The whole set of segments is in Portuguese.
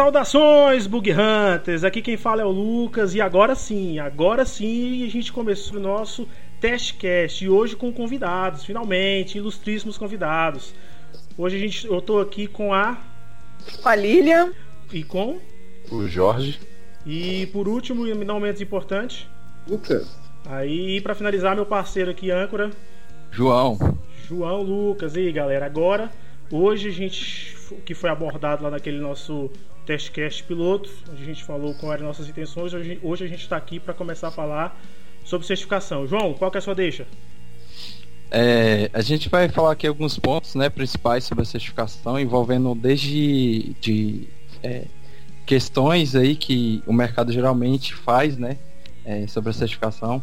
Saudações, Bug Hunters! Aqui quem fala é o Lucas e agora sim, agora sim a gente começou o nosso testcast e hoje com convidados, finalmente, ilustríssimos convidados. Hoje a gente, eu tô aqui com a com a Lilian e com o Jorge e por último e não menos importante, Lucas. Aí para finalizar meu parceiro aqui âncora, João. João Lucas. E aí, galera, agora hoje a gente o que foi abordado lá naquele nosso testcast piloto, onde a gente falou quais eram nossas intenções. Hoje, hoje a gente está aqui para começar a falar sobre certificação. João, qual que é a sua deixa? É, a gente vai falar aqui alguns pontos né, principais sobre a certificação, envolvendo desde de, é, questões aí que o mercado geralmente faz, né, é, sobre a certificação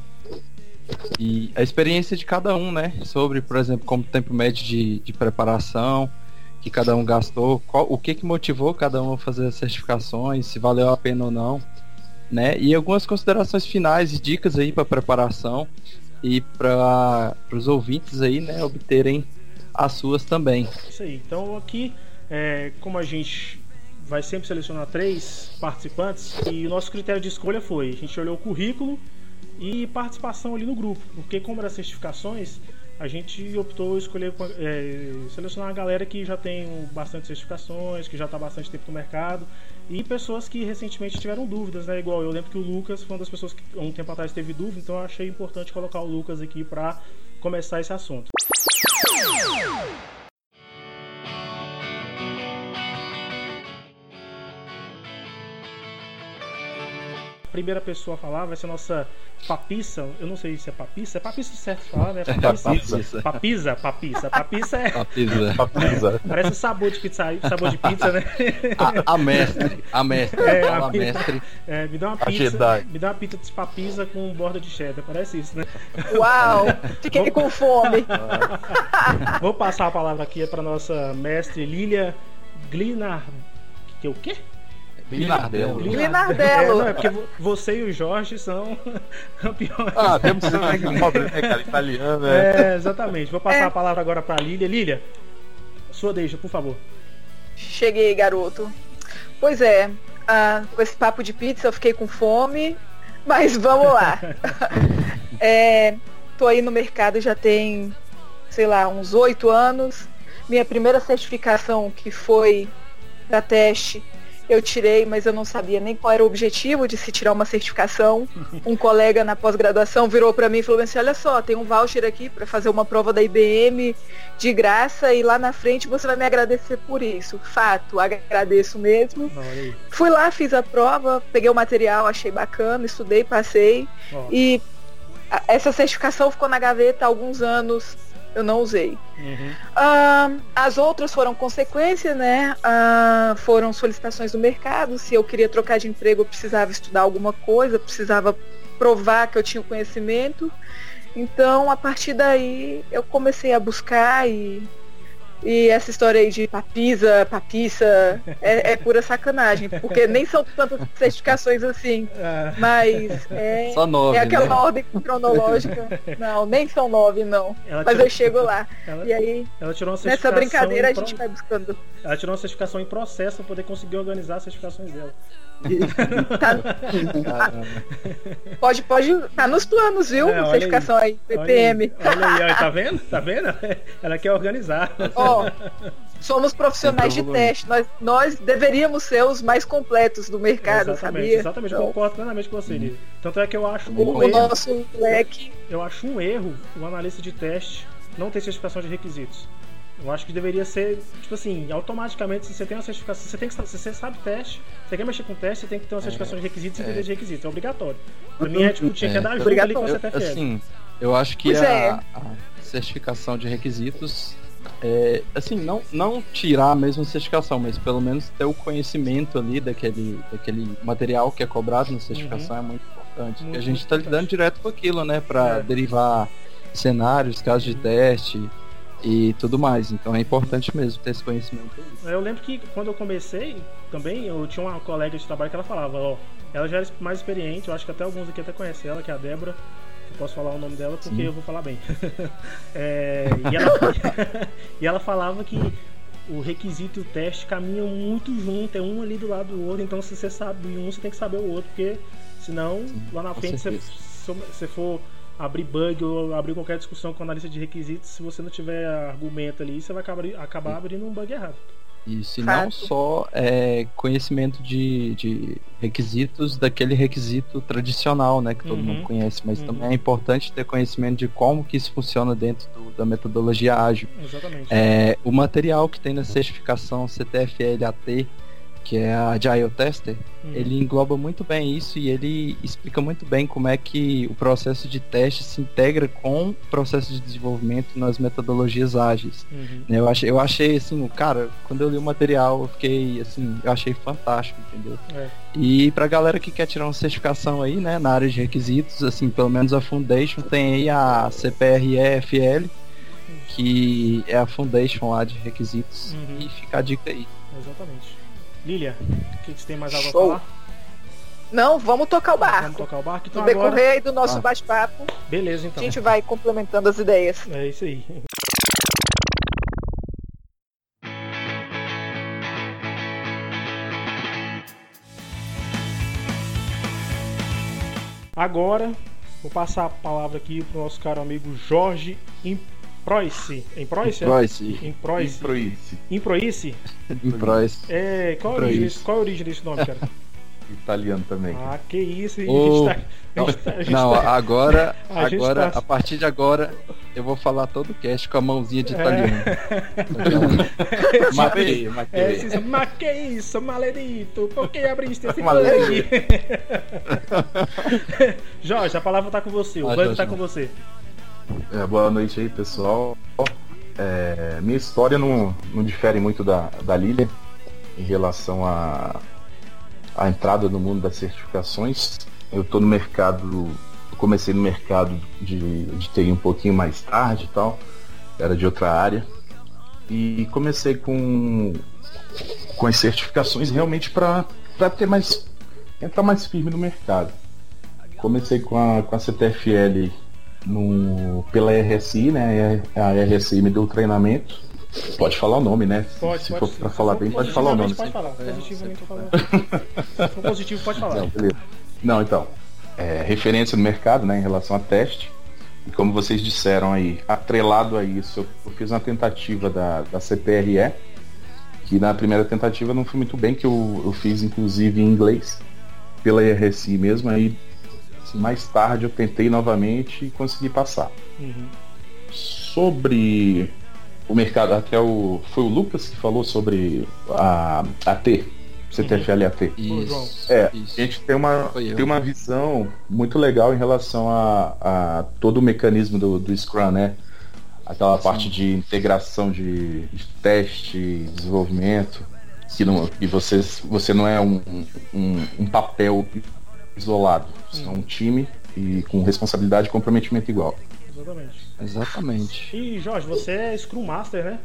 e a experiência de cada um, né, sobre, por exemplo, como tempo médio de, de preparação, que cada um gastou, qual, o que que motivou cada um a fazer as certificações, se valeu a pena ou não, né? E algumas considerações finais e dicas aí para preparação e para os ouvintes aí, né, obterem as suas também. Isso aí. Então aqui, é, como a gente vai sempre selecionar três participantes e o nosso critério de escolha foi a gente olhou o currículo e participação ali no grupo, porque como eram certificações a gente optou escolher é, selecionar uma galera que já tem bastante certificações, que já está bastante tempo no mercado e pessoas que recentemente tiveram dúvidas, né? Igual eu lembro que o Lucas foi uma das pessoas que um tempo atrás teve dúvida, então eu achei importante colocar o Lucas aqui para começar esse assunto. Primeira pessoa a falar vai ser a nossa Papissa. Eu não sei se é Papissa. É Papissa certo falar, né? Papissa. Papisa, Papissa. Papissa é. Papisa. Papisa. Parece o sabor de pizza, sabor de pizza, né? A, a mestre. A mestre. É, a, a mestre. É, me dá uma pizza. Me dá uma pizza de papisa com borda de cheddar. Parece isso, né? Uau! Fiquei Vou... com fome. Vou passar a palavra aqui para nossa mestre Lilia Glinar. Que é o quê? Linardelo. Linardelo. É, não, é porque você e o Jorge são campeões. Ah, temos que nobre, né, cara? Italiano, né? É, exatamente. Vou passar é. a palavra agora pra Lília. Lília, sua deixa, por favor. Cheguei, garoto. Pois é, ah, com esse papo de pizza eu fiquei com fome, mas vamos lá. é, tô aí no mercado já tem, sei lá, uns oito anos. Minha primeira certificação que foi da teste eu tirei, mas eu não sabia nem qual era o objetivo de se tirar uma certificação. Um colega na pós-graduação virou para mim e falou assim: Olha só, tem um voucher aqui para fazer uma prova da IBM de graça e lá na frente você vai me agradecer por isso. Fato, agradeço mesmo. Fui lá, fiz a prova, peguei o material, achei bacana, estudei, passei. Oh. E essa certificação ficou na gaveta há alguns anos eu não usei. Uhum. Uh, as outras foram consequência, né? Foram solicitações do mercado. Se eu queria trocar de emprego, eu precisava estudar alguma coisa, precisava provar que eu tinha o conhecimento. Então, a partir daí, eu comecei a buscar e e essa história aí de papisa, papissa, é, é pura sacanagem, porque nem são tantas certificações assim. É. Mas é, Só nove, é aquela né? ordem cronológica. Não, nem são nove, não. Ela mas tirou, eu chego lá. Ela, e aí, ela tirou uma nessa brincadeira, a gente vai buscando. Ela tirou uma certificação em processo para poder conseguir organizar as certificações dela. Tá, pode, pode, tá nos planos, viu? É, certificação aí, aí PPM. Olha aí, olha aí, tá vendo? Tá vendo? Ela quer organizar. Ó, somos profissionais de teste. Nós, nós deveríamos ser os mais completos do mercado, exatamente, sabia? Exatamente, então, eu concordo plenamente com você, uhum. Tanto é que eu acho um o erro, nosso leque. Eu acho um erro o analista de teste não ter certificação de requisitos. Eu acho que deveria ser, tipo assim, automaticamente, se você tem uma certificação, você tem que se você sabe teste, você quer mexer com teste, você tem que ter uma certificação é, de requisitos e entender é. de requisitos. É obrigatório. Pra mim é tipo, tinha que é. dar ajuda ali com a CTFL. Assim, eu acho que a, é. a, certificação de requisitos é, assim, não, não tirar a mesma certificação, mas pelo menos ter o conhecimento ali daquele, daquele material que é cobrado na certificação uhum. é muito importante. Muito, a gente está lidando direto com aquilo, né? Para é. derivar cenários, casos de teste e tudo mais. Então é importante mesmo ter esse conhecimento. Eu lembro que quando eu comecei também, eu tinha uma colega de trabalho que ela falava, ó, ela já era mais experiente, eu acho que até alguns aqui até conhecem ela, que é a Débora. Eu posso falar o nome dela porque Sim. eu vou falar bem. é, e, ela, e ela falava que o requisito e o teste caminham muito junto, é um ali do lado do outro, então se você sabe um, você tem que saber o outro, porque senão lá na frente se você for abrir bug ou abrir qualquer discussão com analista de requisitos, se você não tiver argumento ali, você vai acabar, acabar abrindo um bug errado. Isso, e não só é, conhecimento de, de requisitos daquele requisito tradicional, né, que todo uhum. mundo conhece, mas uhum. também é importante ter conhecimento de como que isso funciona dentro do, da metodologia ágil. Exatamente. É, o material que tem na certificação CTFL-AT que é a Agile Tester, uhum. ele engloba muito bem isso e ele explica muito bem como é que o processo de teste se integra com o processo de desenvolvimento nas metodologias ágeis. Uhum. Eu, achei, eu achei assim, cara, quando eu li o material, eu fiquei assim, eu achei fantástico, entendeu? É. E pra galera que quer tirar uma certificação aí, né, na área de requisitos, assim, pelo menos a Foundation tem aí a CPRE-FL, que é a Foundation lá de requisitos, uhum. e fica a dica aí. Exatamente. Lilia, o que, você tem mais algo Show. a falar? Não, vamos tocar o barco. Vamos tocar o barco. Então no agora... decorrer aí do nosso ah. bate-papo. Beleza, então. A gente vai complementando as ideias. É isso aí. Agora, vou passar a palavra aqui para o nosso caro amigo Jorge Proice. Em Proice? Proice. Em Proice. Em Proice. Em Proice. É, qual, a origem desse, qual a origem desse nome, cara? Italiano também. Ah, que isso. Oh, tá, tá, não, tá, agora, a agora tá... a partir de agora, eu vou falar todo o cast com a mãozinha de italiano. É. maquei, maquei. É, mas que isso, maledito? Por que abriste esse aqui? Jorge, a palavra tá com você, o ah, banco tá com você. É, boa noite aí, pessoal. É, minha história não, não difere muito da, da Lilian em relação à a, a, entrada no mundo das certificações. Eu estou no mercado, comecei no mercado de, de TI um pouquinho mais tarde e tal, era de outra área. E comecei com, com as certificações realmente para ter mais. entrar mais firme no mercado. Comecei com a, com a CTFL no, pela RSI, né? A RSI me deu treinamento. Pode falar o nome, né? Pode, se pode, for para falar bem, pode falar o nome. Pode falar. Positivamente Se for positivo, pode falar. Não, beleza. Não, então. É, referência no mercado, né, em relação a teste. E como vocês disseram aí, atrelado a isso, eu, fiz uma tentativa da, da CPRE, que na primeira tentativa não foi muito bem, que eu, eu fiz inclusive em inglês, pela RSI mesmo, aí mais tarde eu tentei novamente e consegui passar. Uhum. Sobre o mercado, até o. Foi o Lucas que falou sobre a AT, CTFL-AT. Uhum. Isso, é, isso. a gente tem uma, tem uma visão muito legal em relação a, a todo o mecanismo do, do Scrum, né? Aquela Sim. parte de integração de, de teste, desenvolvimento, que, não, que você, você não é um, um, um papel isolado. São um time e com responsabilidade e comprometimento igual. Exatamente. Exatamente. E Jorge, você é Scrum Master, né?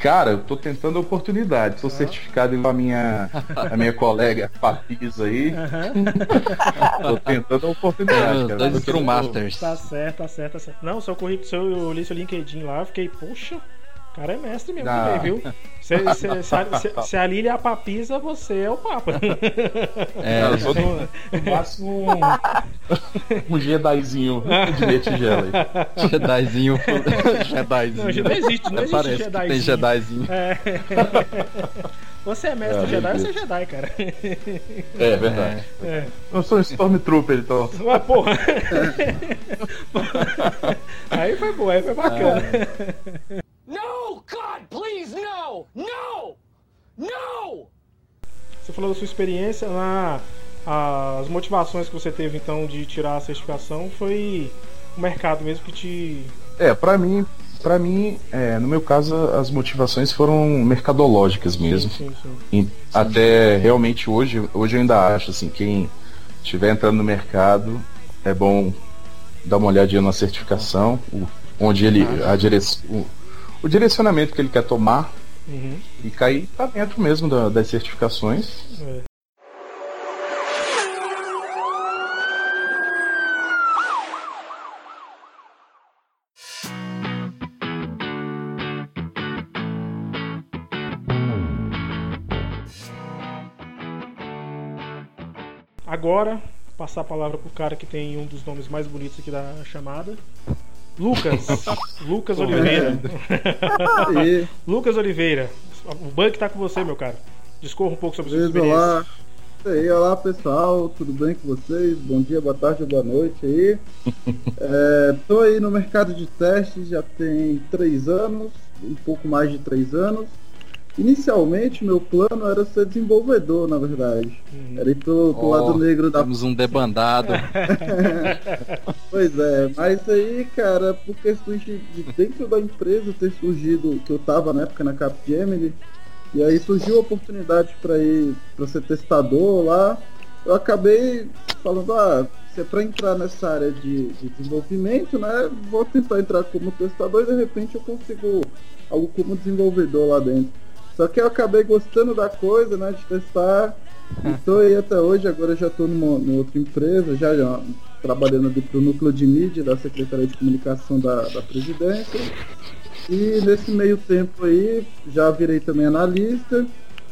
Cara, eu tô tentando a oportunidade. Sou ah. certificado igual a minha, a minha colega Papis aí. Uhum. tô tentando a oportunidade. Cara. Dois Scrum Masters. Tá certo, tá certo, tá certo. Não, seu currículo, seu, eu li seu LinkedIn lá, eu fiquei, poxa, o cara é mestre mesmo também, viu? Se, se, se, se, a Lília é a papisa, você é o Papa. É, eu sou no máximo um, um Jedizinho de tigela aí. Jedizinho. Jedizinho. Não, não existe, não existe Parece Jedizinho. tem Jedizinho. É. Você é mestre é, Jedi, você é Jedi, cara. É, verdade. É. Eu sou um Stormtrooper, então. Mas, porra. aí foi bom, aí foi bacana. No, God, please, no! No! No! Você falou da sua experiência na as motivações que você teve então de tirar a certificação foi o mercado mesmo que te É, para mim, para mim, é, no meu caso, as motivações foram mercadológicas mesmo. Sim, sim, sim. até realmente hoje, hoje eu ainda acho assim, quem estiver entrando no mercado, é bom dar uma olhadinha na certificação, onde ele a direção o direcionamento que ele quer tomar uhum. e cair para dentro mesmo da, das certificações. É. Agora, passar a palavra para o cara que tem um dos nomes mais bonitos aqui da chamada. Lucas. Lucas Oliveira. Lucas Oliveira. O Buck tá com você, meu cara. Discorra um pouco sobre sua experiência. olá. Aí, olá pessoal, tudo bem com vocês? Bom dia, boa tarde, boa noite aí. É, tô aí no mercado de testes já tem três anos, um pouco mais de três anos. Inicialmente meu plano era ser desenvolvedor, na verdade. Uhum. Era ir pro, pro Ó, lado negro da Temos um debandado. Pois é, mas aí, cara, por questões de, de dentro da empresa ter surgido, que eu tava na época na Capgemini, e aí surgiu a oportunidade para ir para ser testador lá, eu acabei falando, ah, se é para entrar nessa área de, de desenvolvimento, né, vou tentar entrar como testador e de repente eu consigo algo como desenvolvedor lá dentro. Só que eu acabei gostando da coisa, né, de testar, e tô aí até hoje, agora já tô numa, numa outra empresa, já, já trabalhando ali pro núcleo de mídia da Secretaria de Comunicação da, da Presidência. E nesse meio tempo aí, já virei também analista,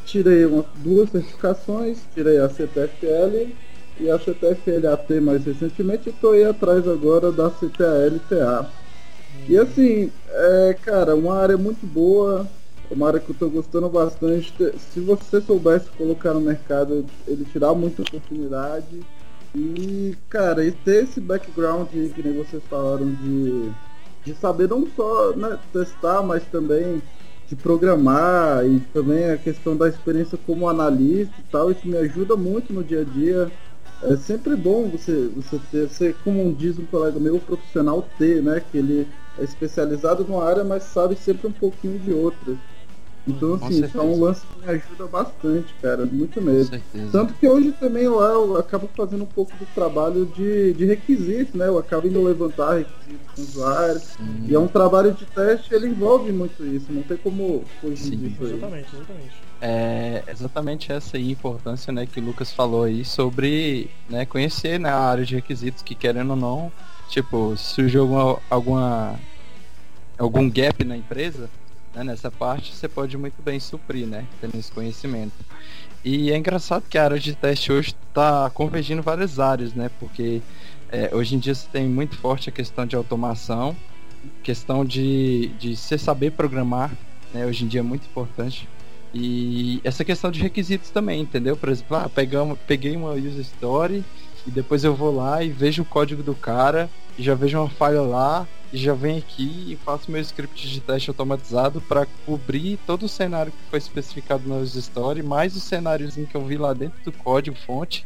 tirei umas duas certificações, tirei a CTFL e a CTFLAT mais recentemente, e tô aí atrás agora da CTALTA. E assim, é, cara, uma área muito boa, área que eu tô gostando bastante. Se você soubesse colocar no mercado, ele te dá muita oportunidade. E, cara, e ter esse background que nem vocês falaram de, de saber não só né, testar, mas também de programar e também a questão da experiência como analista e tal, isso me ajuda muito no dia a dia. É sempre bom você, você ter, ser, como diz um colega meu, profissional ter, né? Que ele é especializado numa área, mas sabe sempre um pouquinho de outra. Então, assim, isso é um lance que me ajuda bastante, cara, muito Com mesmo. certeza. Tanto que hoje também lá eu acabo fazendo um pouco do trabalho de, de requisitos, né? Eu acabo indo levantar requisitos com usuários. Hum, E é um trabalho de teste, ele envolve muito isso, não tem como fugir Sim. disso aí. Exatamente, exatamente. É exatamente essa aí a importância né, que o Lucas falou aí sobre né, conhecer né, a área de requisitos que querendo ou não, tipo, se surgiu alguma, alguma algum gap na empresa, né, nessa parte, você pode muito bem suprir, né? Tendo esse conhecimento. E é engraçado que a área de teste hoje está convergindo várias áreas, né? Porque é, hoje em dia você tem muito forte a questão de automação, questão de, de você saber programar, né? Hoje em dia é muito importante. E essa questão de requisitos também, entendeu? Por exemplo, ah, peguei uma user story e depois eu vou lá e vejo o código do cara e já vejo uma falha lá já venho aqui e faço meu script de teste automatizado para cobrir todo o cenário que foi especificado na user story, mais o cenáriozinho que eu vi lá dentro do código fonte,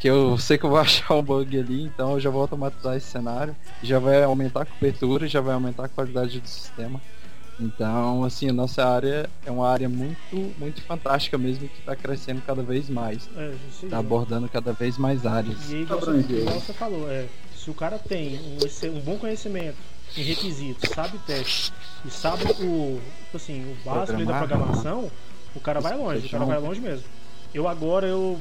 que eu sei que eu vou achar um bug ali, então eu já vou automatizar esse cenário, já vai aumentar a cobertura já vai aumentar a qualidade do sistema. Então, assim, a nossa área é uma área muito, muito fantástica mesmo que está crescendo cada vez mais. É. Está abordando cada vez mais áreas. E aí, igual você, você falou, é, se o cara tem um, um bom conhecimento em requisitos, sabe teste e sabe o, tipo assim, o básico da programação, o cara vai longe, o cara vai longe mesmo. Eu agora, eu.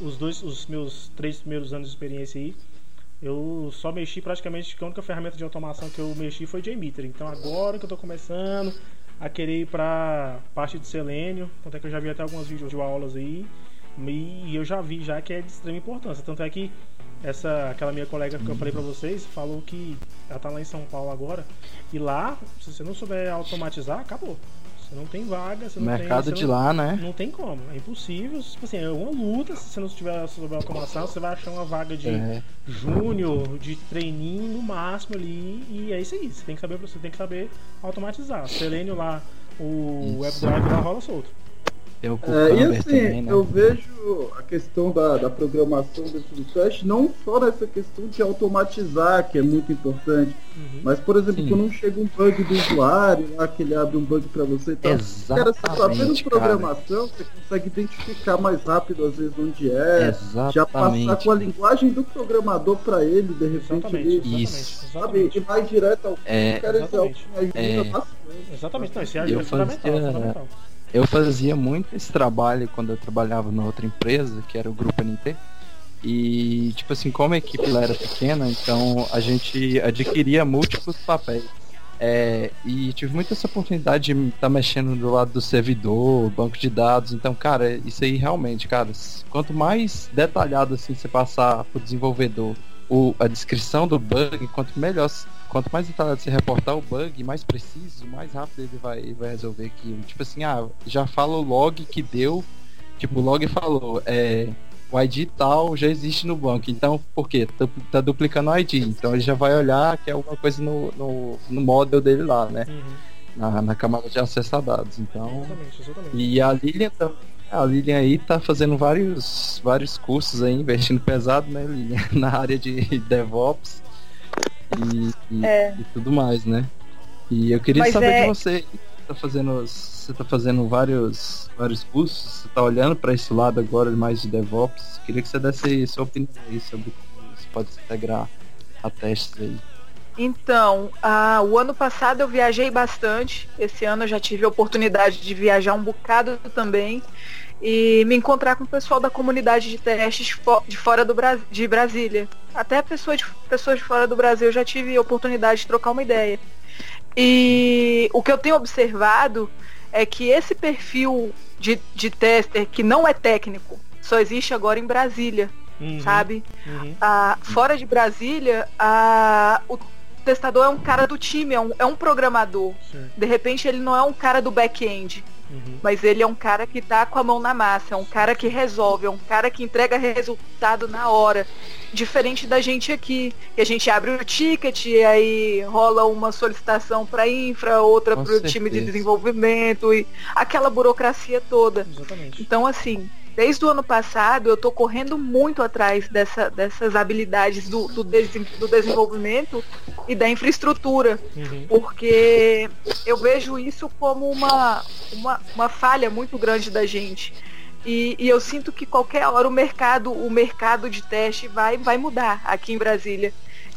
Os dois, os meus três primeiros anos de experiência aí, eu só mexi praticamente que a única ferramenta de automação que eu mexi foi JMeter. Então agora que eu tô começando a querer ir pra parte de Selenium, tanto é que eu já vi até algumas videoaulas aí. E eu já vi já que é de extrema importância. Tanto é que essa aquela minha colega que eu falei pra vocês falou que ela tá lá em São Paulo agora. E lá, se você não souber automatizar, acabou. Você não tem vaga, você não mercado tem. de não- lá, né? não tem como, é impossível. Tipo assim, é uma luta. Se você não tiver sobre automação, você vai achar uma vaga de É, júnior, de treininho no máximo ali. E é isso aí. Você tem que saber, você tem que saber automatizar. Selenium lá, o Isso. WebDrive lá rola solto. Tem o É, e assim, também, né? eu vejo a questão da, da programação do teste, não só nessa questão de automatizar, que é muito importante, Uhum. mas, por exemplo, Sim. quando chega um bug do usuário, lá que ele abre um bug para você e tal. Cara, você sabendo Exatamente, cara. programação, você consegue identificar mais rápido, às vezes, onde é, já passar Exatamente. com a linguagem do programador para ele, de repente, Exatamente, ele, exatamente. Isso. sabe, Exatamente. ir mais direto ao É, cara, isso é É. bastante. Exatamente, não, isso é, Eu fundamental, é fundamental. Eu fazia muito esse trabalho quando eu trabalhava na outra empresa, que era o Grupo NT. E, tipo assim, como a equipe lá era pequena, então a gente adquiria múltiplos papéis. É, e tive muita essa oportunidade de estar tá mexendo do lado do servidor, banco de dados. Então, cara, isso aí realmente, cara, quanto mais detalhado assim você passar pro desenvolvedor o, a descrição do bug, quanto melhor, quanto mais detalhado você reportar o bug, mais preciso, mais rápido ele vai, ele vai resolver aquilo. Tipo assim, ah, já fala o log que deu, tipo, o log falou, é, o ID tal já existe no banco. Então, por quê? Tá, tá, duplicando o ID. Então ele já vai olhar que é alguma coisa no, no, no model dele lá, né? Uhum. Na, na camada de acesso a dados. Então. Exatamente, exatamente. E a Lilian também. A Lilian aí tá fazendo vários, vários cursos aí, investindo pesado, né, Lilian? Na área de DevOps e, e, é. e tudo mais, né? E eu queria Mas saber é... de você tá fazendo você tá fazendo vários vários cursos, você tá olhando para esse lado agora mais de DevOps. Queria que você desse sua opinião aí sobre como isso pode se integrar a testes aí. Então, ah, o ano passado eu viajei bastante. Esse ano eu já tive a oportunidade de viajar um bocado também e me encontrar com o pessoal da comunidade de testes de fora do Bra de Brasília. Até pessoas de, pessoas de fora do Brasil eu já tive a oportunidade de trocar uma ideia. E o que eu tenho observado é que esse perfil de, de tester que não é técnico só existe agora em Brasília, uhum, sabe? Uhum. Ah, fora de Brasília, ah, o testador é um cara do time, é um, é um programador. Sim. De repente ele não é um cara do back-end. Uhum. Mas ele é um cara que tá com a mão na massa, é um cara que resolve, é um cara que entrega resultado na hora. Diferente da gente aqui, que a gente abre o ticket e aí rola uma solicitação para infra, outra para o time de desenvolvimento e aquela burocracia toda. Exatamente. Então assim, desde o ano passado eu estou correndo muito atrás dessa, dessas habilidades do, do, do, desenvolvimento e da infraestrutura, uhum. porque eu vejo isso como uma, uma, uma falha muito grande da gente. E, e, eu sinto que qualquer hora o mercado, o mercado de teste vai, vai mudar aqui em Brasília.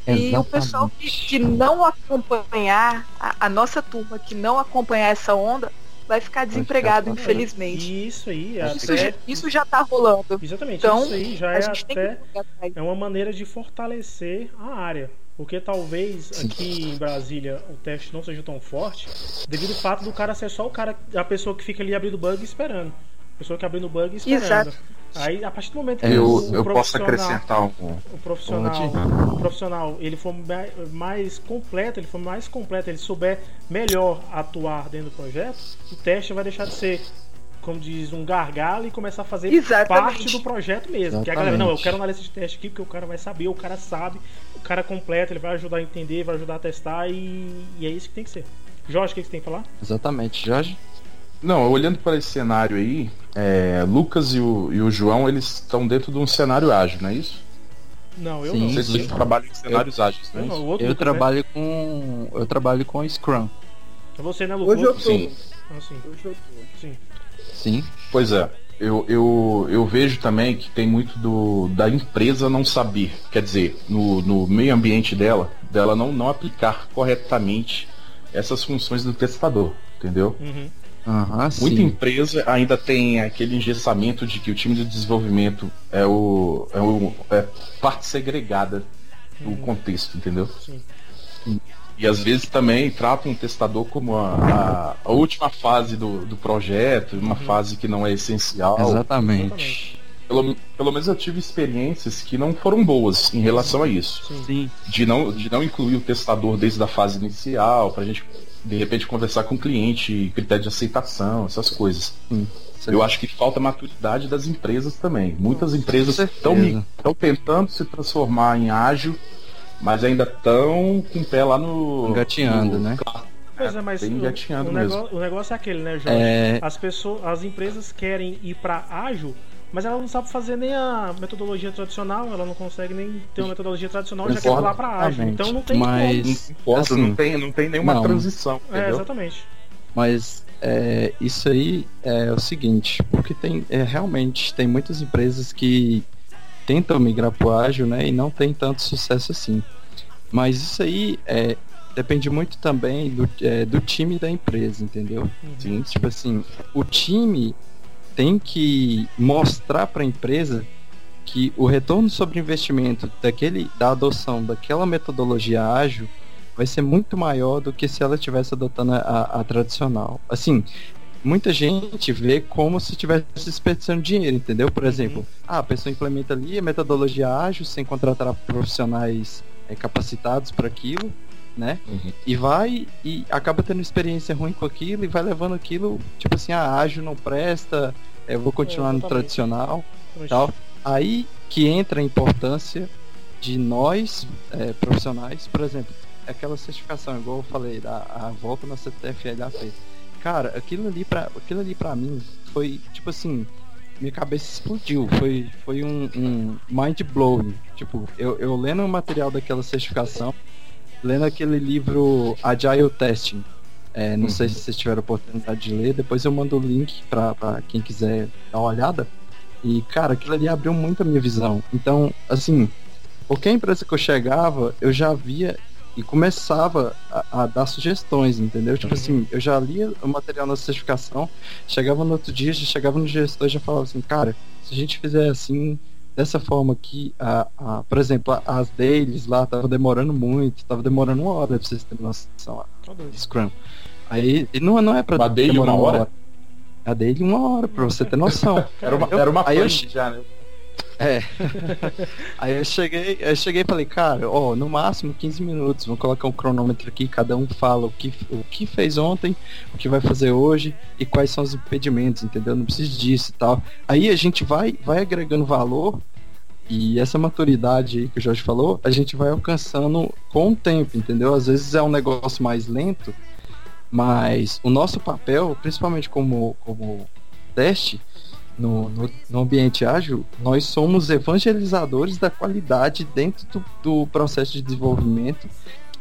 Exatamente. E o pessoal que, que não acompanhar, a, a, nossa turma que não acompanhar essa onda, vai ficar desempregado, infelizmente. Isso aí, isso, até... já, isso já tá rolando. Exatamente, então, isso aí já é até é uma maneira de fortalecer a área. Porque talvez aqui em Brasília o teste não seja tão forte, devido ao fato do cara ser só o cara, a pessoa que fica ali abrindo bug esperando. A pessoa que abrindo bug esperando. Exato. Aí, a partir do momento que eu, o, eu posso acrescentar um, o profissional, o profissional, ele for mais completo, ele for mais completo, ele souber melhor atuar dentro do projeto, o teste vai deixar de ser como diz, um gargalo e começar a fazer Exatamente. parte do projeto mesmo. Que a galera, não, eu quero uma lista de teste aqui, porque o cara vai saber, o cara sabe, o cara completa, ele vai ajudar a entender, vai ajudar a testar e, e é isso que tem que ser. Jorge, o que, que você tem que falar? Exatamente, Jorge. Não, olhando para esse cenário aí, é, Lucas e o, e o João, eles estão dentro de um cenário ágil, não é isso? Não, eu Sim, não. Vocês trabalham em cenários eu, ágeis, não é isso? Eu, eu trabalho com. Eu trabalho com Scrum. É você, né, Lucas? Hoje eu tô. Sim. Ah, sim. Hoje eu tô. Sim. Sim. Pois é. Eu, eu, eu vejo também que tem muito do, da empresa não saber, quer dizer, no, no meio ambiente dela, dela não, não aplicar corretamente essas funções do testador, entendeu? Uhum. Uhum, Muita empresa ainda tem aquele engessamento de que o time de desenvolvimento é, o, é, o, é parte segregada do uhum. contexto, entendeu? Sim. E às vezes também trata um testador como a, a, a última fase do, do projeto, uma uhum. fase que não é essencial. Exatamente. Pelo, pelo menos eu tive experiências que não foram boas em relação a isso. Sim. De não, de não incluir o testador desde a fase inicial, pra gente de repente conversar com o cliente, critério de aceitação, essas coisas. Hum, eu acho que falta maturidade das empresas também. Muitas empresas estão tentando se transformar em ágil, mas ainda estão com o pé lá no. Engateando, no, né? Pois é, mas o, o, negócio, o, negócio, é aquele, né, Jorge? É... As pessoas, as empresas querem ir para ágil, mas ela não sabe fazer nem a metodologia tradicional, ela não consegue nem ter uma metodologia tradicional e já quer pular para ágil. Então não tem mas, como. Assim, não, tem, não tem nenhuma não. transição. É, entendeu? É, exatamente. Mas é, isso aí é o seguinte, porque tem é, realmente tem muitas empresas que tentam migrar para o ágil, né, e não tem tanto sucesso assim. Mas isso aí é, depende muito também do, é, do time da empresa, entendeu? Uhum. Sim. Tipo assim, o time tem que mostrar para a empresa que o retorno sobre investimento daquele, da adoção daquela metodologia ágil vai ser muito maior do que se ela estivesse adotando a, a tradicional. Assim, muita gente vê como se estivesse desperdiçando dinheiro, entendeu? Por exemplo, uhum. ah, a pessoa implementa ali a metodologia ágil sem contratar profissionais é, capacitados para aquilo, né? Uhum. E vai e acaba tendo experiência ruim com aquilo e vai levando aquilo, tipo assim, ah, ágil não presta, é, eu vou continuar é, no tradicional, tal. Aí que entra a importância de nós, é, profissionais, por exemplo, aquela certificação, igual eu falei, da a volta na CTFLAP. Cara, aquilo ali para aquilo ali para mim foi tipo assim, minha cabeça explodiu. Foi, foi um, um mind blowing. Tipo, eu, eu lendo o material daquela certificação, lendo aquele livro Agile Testing. É, não uhum. sei se vocês tiveram a oportunidade de ler, depois eu mando o link pra, pra quem quiser dar uma olhada. E, cara, aquilo ali abriu muito a minha visão. Então, assim, qualquer empresa que eu chegava, eu já via e começava a, a, dar sugestões, entendeu? Tipo uhum. assim, eu já lia o material na certificação, chegava no outro dia, já chegava no gestor e já falava assim, cara, se a gente fizer assim, dessa forma aqui, a, a, por exemplo, as dailies lá estavam demorando muito, tava demorando uma hora pra vocês terem noção lá. Tá Scrum. Aí, não, não é pra demorar uma hora. hora. A daily uma hora, pra você ter noção. era uma, era uma aí eu, já, né? É. Aí eu cheguei, eu cheguei e falei, cara, ó, no máximo 15 minutos, vamos colocar um cronômetro aqui, cada um fala o que, o que fez ontem, o que vai fazer hoje e quais são os impedimentos, entendeu? Não preciso disso e tal. Aí a gente vai, vai agregando valor e essa maturidade aí que o Jorge falou, a gente vai alcançando com o tempo, entendeu? Às vezes é um negócio mais lento, mas o nosso papel, principalmente como, como teste, no, no, no, ambiente ágil, nós somos evangelizadores da qualidade dentro do, do, processo de desenvolvimento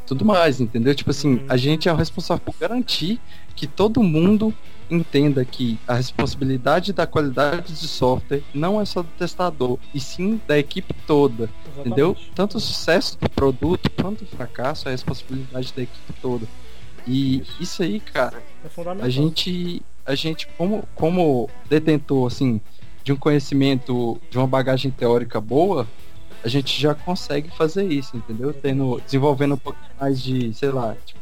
tudo mais, entendeu? Tipo assim, uhum. a gente é o responsável por garantir que todo mundo entenda que a responsabilidade da qualidade de software não é só do testador, e sim da equipe toda, Exatamente. entendeu? Tanto o sucesso do produto quanto o fracasso é a responsabilidade da equipe toda. E isso aí, cara, é a gente a gente, como, como detentor, assim, de um conhecimento, de uma bagagem teórica boa, a gente já consegue fazer isso, entendeu? Tendo, desenvolvendo um pouco mais de, sei lá, tipo,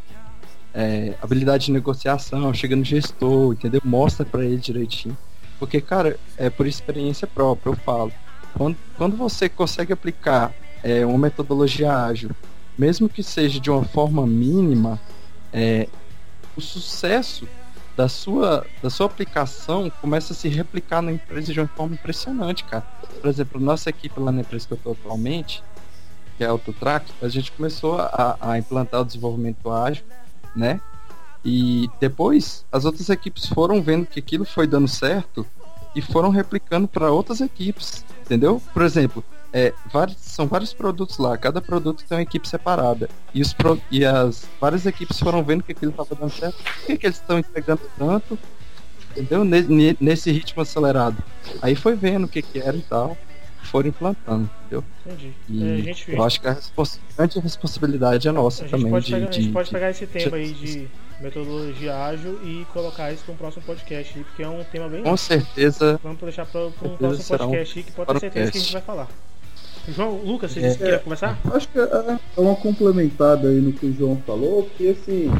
é, habilidade de negociação, chega no gestor, entendeu? Mostra para ele direitinho. Porque, cara, é por experiência própria, eu falo. Quando, quando você consegue aplicar é, uma metodologia ágil, mesmo que seja de uma forma mínima, é, o sucesso da sua, da sua aplicação começa a se replicar na empresa de uma forma impressionante, cara. Por exemplo, nossa equipe lá na empresa que eu estou atualmente, que é a Autotrack, a gente começou a, a implantar o desenvolvimento ágil, né? E depois as outras equipes foram vendo que aquilo foi dando certo e foram replicando para outras equipes, entendeu? Por exemplo, é, vários, são vários produtos lá, cada produto tem uma equipe separada. E, os pro, e as várias equipes foram vendo que aquilo estava dando certo. Por que, que eles estão entregando tanto? Entendeu? Nesse ritmo acelerado. Aí foi vendo o que, que era e tal. Foram implantando, entendeu? Entendi. E é, gente, eu acho que a respons grande responsabilidade é nossa também. de, pegar, de, a gente pode pegar esse tema aí de metodologia ágil e colocar isso para um próximo podcast, porque é um tema bem. Com certeza. Vamos deixar para um próximo podcast um, que pode ter certeza que a gente vai falar. João, Lucas, você é, disse que ia começar? Acho que é, é uma complementada aí no que o João falou, que assim,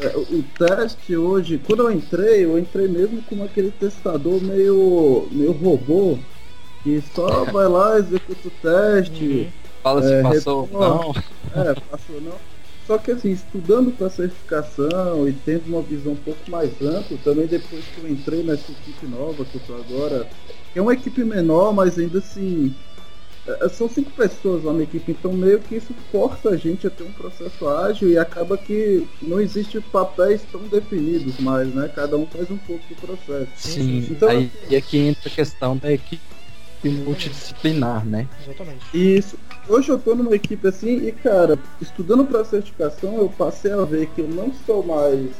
é, o teste hoje, quando eu entrei, eu entrei mesmo com aquele testador meio, meio robô, que só vai lá, executa o teste. Uhum. Fala se é, passou ou não. É, passou não. Só que assim, estudando para certificação e tendo uma visão um pouco mais ampla, também depois que eu entrei nessa equipe nova que eu tô agora, é uma equipe menor, mas ainda assim é, são cinco pessoas lá na equipe, então meio que isso força a gente a ter um processo ágil e acaba que não existe papéis tão definidos mais, né? Cada um faz um pouco do processo. Sim, então, aí, e aqui entra a questão da equipe multidisciplinar, né? Exatamente. Isso. Hoje eu tô numa equipe assim e, cara, estudando para certificação, eu passei a ver que eu não sou mais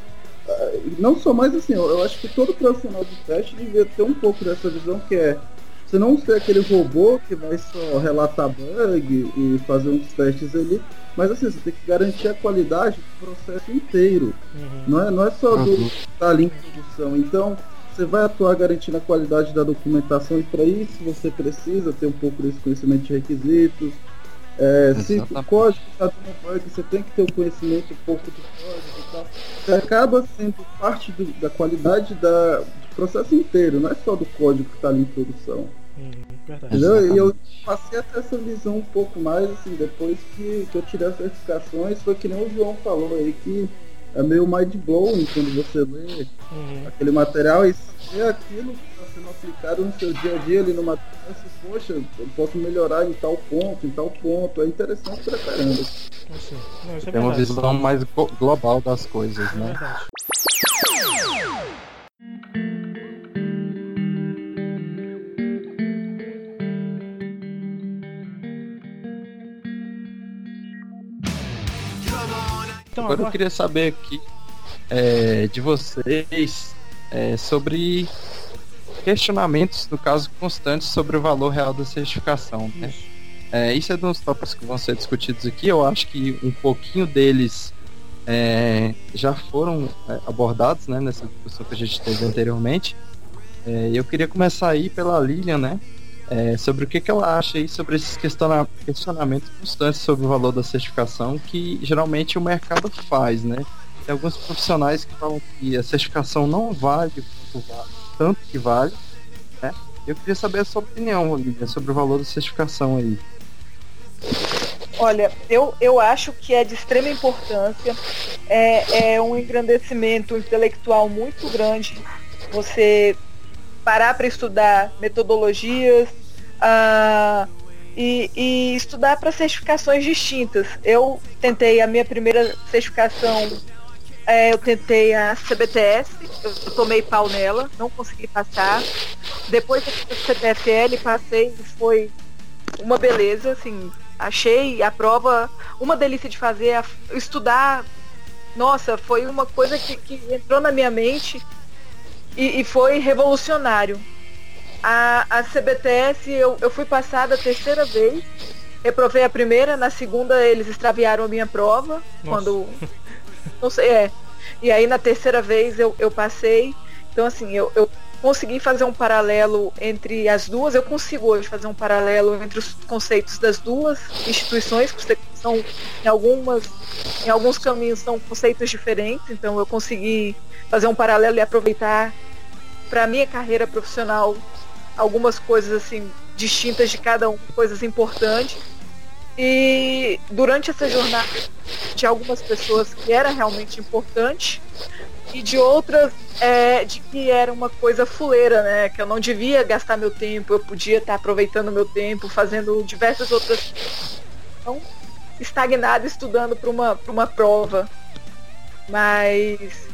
ah, não sou mais assim, eu acho que todo profissional de teste devia ter um pouco dessa visão que é você não ser aquele robô que vai só relatar bug e fazer uns testes ali, mas assim, você tem que garantir a qualidade do processo inteiro. Uhum. Não, é, não é só do uhum. tá ali em produção. Então, você vai atuar garantindo a qualidade da documentação e para isso você precisa ter um pouco desse conhecimento de requisitos, É, se o código está dando bug, você tem que ter o conhecimento um pouco do código e tal. Você acaba sendo parte do- da qualidade da, processo inteiro, não é só do código que está ali em produção. Hum, verdade. Entendeu? E eu passei a ter essa visão um pouco mais, assim, depois que, que eu tirei as certificações, foi que nem o João falou aí, que é meio mind blowing quando você lê Uhum. aquele material e saber aquilo que está sendo aplicado no seu dia a dia ali no material, e, poxa, eu posso melhorar em tal ponto, em tal ponto. É interessante pra caramba. Assim, não, é Tem uma visão mais glo- global das coisas, É né? verdade. Então, Agora eu agora, queria saber aqui é, de vocês é, sobre questionamentos, no caso, constantes sobre o valor real da certificação. Né? Isso. É, isso é dos tópicos que vão ser discutidos aqui. Eu acho que um pouquinho deles é, já foram é, abordados né, nessa discussão que a gente teve anteriormente. É, eu queria começar aí pela Lilian, né? É, sobre o que, que ela acha aí sobre esses questiona- questionamentos constantes sobre o valor da certificação que geralmente o mercado faz, né? Tem alguns profissionais que falam que a certificação não vale tanto que vale, né? Eu queria saber a sua opinião, Lilian, sobre o valor da certificação aí. Olha, eu, eu acho que é de extrema importância, é, é um engrandecimento intelectual muito grande você parar para estudar metodologias ah, e, e estudar para certificações distintas. Eu tentei a minha primeira certificação, é, eu tentei a CBTS, eu tomei pau nela, não consegui passar. Depois da CTFL passei e foi uma beleza, assim, achei a prova uma delícia de fazer, a- estudar, nossa, foi uma coisa que, que entrou na minha mente e, e foi revolucionário. A, a CBTS eu, eu fui passada a terceira vez, reprovei a primeira, na segunda eles extraviaram a minha prova, Nossa. quando. Não sei, é. E aí na terceira vez eu, eu passei. Então assim, eu, eu consegui fazer um paralelo entre as duas, eu consigo hoje fazer um paralelo entre os conceitos das duas instituições, que são em algumas, em alguns caminhos são conceitos diferentes, então eu consegui fazer um paralelo e aproveitar para minha carreira profissional algumas coisas assim distintas de cada um, coisas importantes. E durante essa jornada de algumas pessoas que era realmente importante e de outras é, de que era uma coisa fuleira, né? Que eu não devia gastar meu tempo, eu podia estar aproveitando meu tempo, fazendo diversas outras coisas. Então, estagnado estudando para uma, uma prova. Mas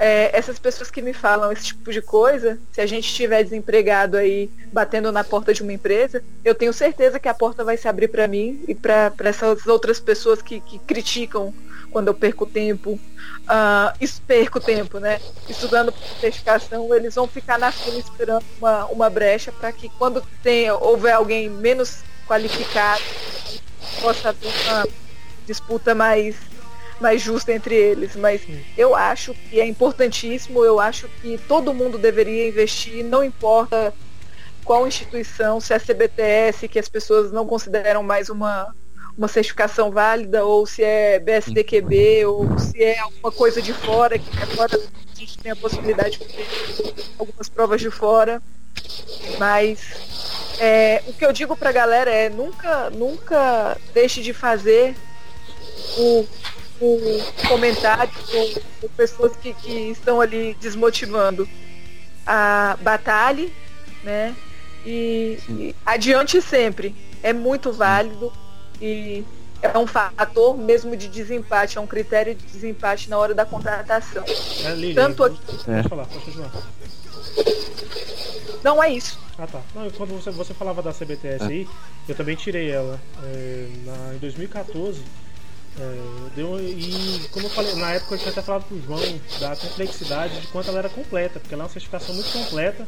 é, essas pessoas que me falam esse tipo de coisa, se a gente estiver desempregado aí batendo na porta de uma empresa, eu tenho certeza que a porta vai se abrir para mim e para essas outras pessoas que, que criticam quando eu perco tempo, uh, perco tempo, né? Estudando certificação, eles vão ficar na fila esperando uma, uma brecha para que quando tem, houver alguém menos qualificado, possa haver uma disputa mais mais justa entre eles, mas eu acho que é importantíssimo, eu acho que todo mundo deveria investir, não importa qual instituição, se é CBTS, que as pessoas não consideram mais uma, uma certificação válida, ou se é BSDQB, ou se é alguma coisa de fora, que agora a gente tem a possibilidade de ter algumas provas de fora. Mas é, o que eu digo pra galera é nunca, nunca deixe de fazer o com comentários com, com pessoas que, que, estão ali desmotivando a batalha, né? E, e, adiante sempre. É muito válido e é um fator mesmo de desempate, é um critério de desempate na hora da contratação. É, Lili, Tanto aqui. Pode É. falar, pode continuar. Não é isso. Ah tá. Não, quando você, você falava da CBTS aí, eu também tirei ela. É, na, em 2014. É, deu, e como eu falei, na época eu tinha até falado pro João da complexidade de quanto ela era completa, porque ela é uma certificação muito completa,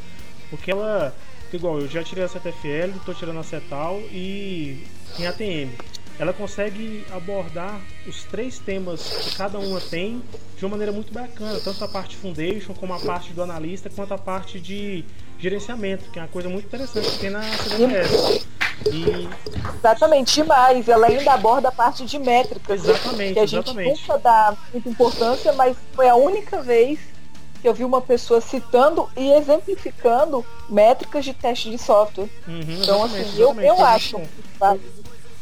porque ela, igual, eu já tirei a CTFL, estou tirando a CETAL e em ATM. Ela consegue abordar os três temas que cada uma tem de uma maneira muito bacana, tanto a parte foundation como a parte do analista, quanto a parte de gerenciamento, que é uma coisa muito interessante que tem na CBTS. E Exatamente, demais. Ela ainda aborda a parte de métricas. Exatamente, que a gente exatamente. nunca dá muita importância, mas foi a única vez que eu vi uma pessoa citando e exemplificando métricas de teste de software. Uhum, Então, assim, eu, eu acho.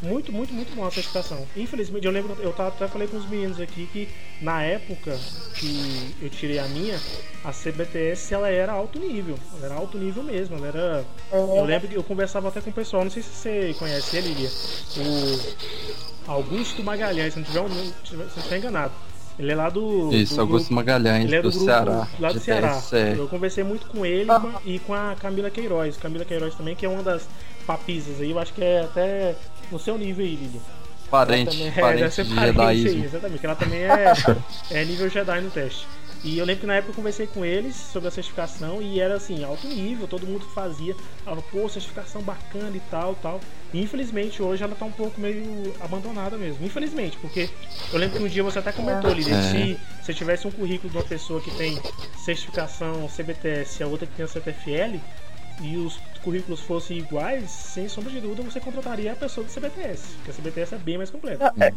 Muito, muito, muito bom a certificação. Infelizmente, eu lembro, eu até falei com os meninos aqui que na época que eu tirei a minha, a CBTS ela era alto nível. Ela era alto nível mesmo. Ela era. Eu lembro que eu conversava até com o pessoal, não sei se você conhece ele, Lilia. O Augusto Magalhães, se não tiver, um- se não estiver enganado. Ele é lá do. Isso, do Augusto grupo- Magalhães, ele é do, do grupo Ceará. lá do Ceará. Eu conversei muito com ele e com a- e com a Camila Queiroz. Camila Queiroz também, que é uma das papisas aí. Eu acho que é até no seu nível aí, Lili. Parente, Ela é, parente de parente aí, exatamente. que Ela também é, é nível Jedi no teste. E eu lembro que na época eu conversei com eles sobre a certificação e era assim, alto nível, todo mundo fazia. Falava, pô, certificação bacana e tal, tal. E infelizmente hoje ela tá um pouco meio abandonada mesmo. Infelizmente, porque eu lembro que um dia você até comentou, Lili, É. se você tivesse um currículo de uma pessoa que tem certificação CBTS e a outra que tem a CTFL, e os currículos fossem iguais, sem sombra de dúvida você contrataria a pessoa do CBTS, porque a CBTS é bem mais completa. Não, é-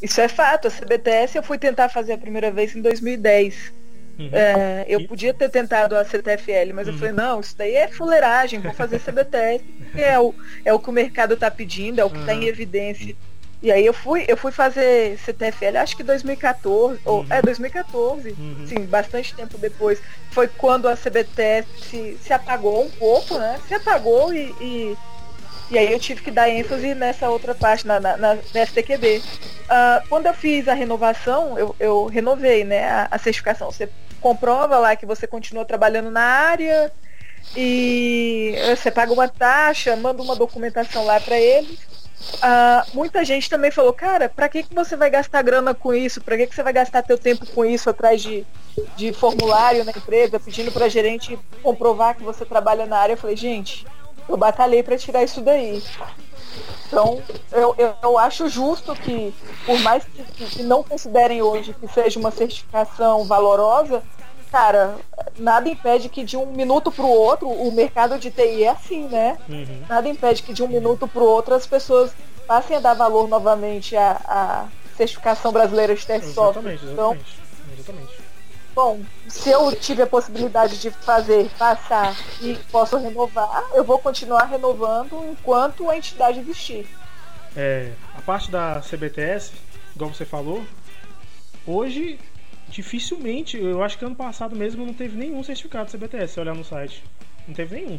Isso é fato. A CBTS eu fui tentar fazer a primeira vez em 2010. Uhum. É, eu E- podia ter tentado a CTFL, mas eu Uhum. falei, não, isso daí é fuleiragem, vou fazer CBTS, porque é o, é o que o mercado está pedindo, é o que está em Uhum. evidência. E aí eu fui, eu fui fazer CTFL, acho que 2014, ou Uhum. é 2014, Uhum. sim, bastante tempo depois. Foi quando a CBTS se, se apagou um pouco, né? Se apagou e, e, e aí eu tive que dar ênfase nessa outra parte, na, na, na na STQB. Ah, quando eu fiz a renovação, eu, eu renovei né, a, a certificação. Você comprova lá que você continua trabalhando na área e você paga uma taxa, manda uma documentação lá para eles. Ah, muita gente também falou, cara, para que, que você vai gastar grana com isso? Para que, que você vai gastar teu tempo com isso atrás de, de formulário na empresa, pedindo para gerente comprovar que você trabalha na área? Eu falei, gente, eu batalhei para tirar isso daí. Então, eu, eu, eu acho justo que, por mais que- que não considerem hoje que seja uma certificação valorosa, cara, nada impede que de um minuto para o outro, o mercado de TI é assim, né? Uhum. Nada impede que de um minuto para o outro as pessoas passem a dar valor novamente à, à certificação brasileira de software. Exatamente, Então, exatamente. Exatamente. bom, se eu tive a possibilidade de fazer, passar e posso renovar, eu vou continuar renovando enquanto a entidade existir. É, a parte da CBTS, igual você falou, hoje dificilmente, eu acho que ano passado mesmo não teve nenhum certificado de CBTS, se olhar no site. Não teve nenhum.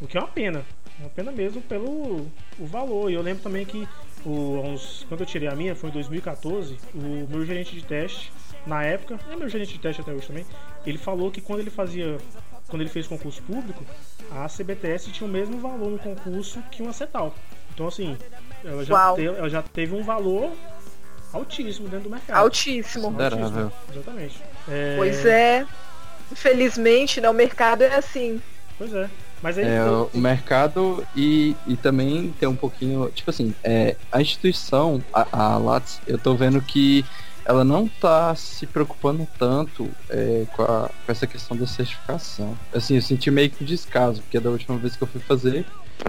O que é uma pena. Uma pena mesmo pelo o valor. E eu lembro também que o, uns- quando eu tirei a minha, foi em 2014, o meu gerente de teste, na época, é meu gerente de teste até hoje também, ele falou que quando ele fazia. Quando ele fez concurso público, a CBTS tinha o mesmo valor no concurso que uma CETAL. Então assim, ela já, Uau. te- ela já teve um valor altíssimo dentro do mercado. Altíssimo. Altíssimo, Exatamente. É, Pois é. Infelizmente, né, o mercado é assim. Pois é. Mas aí. É, o mercado e, e também tem um pouquinho. Tipo assim, é, a instituição, a, a Lattes, eu tô vendo que ela não tá se preocupando tanto é, com, a- com essa questão da certificação. Assim, eu senti meio que descaso, porque da última vez que eu fui fazer,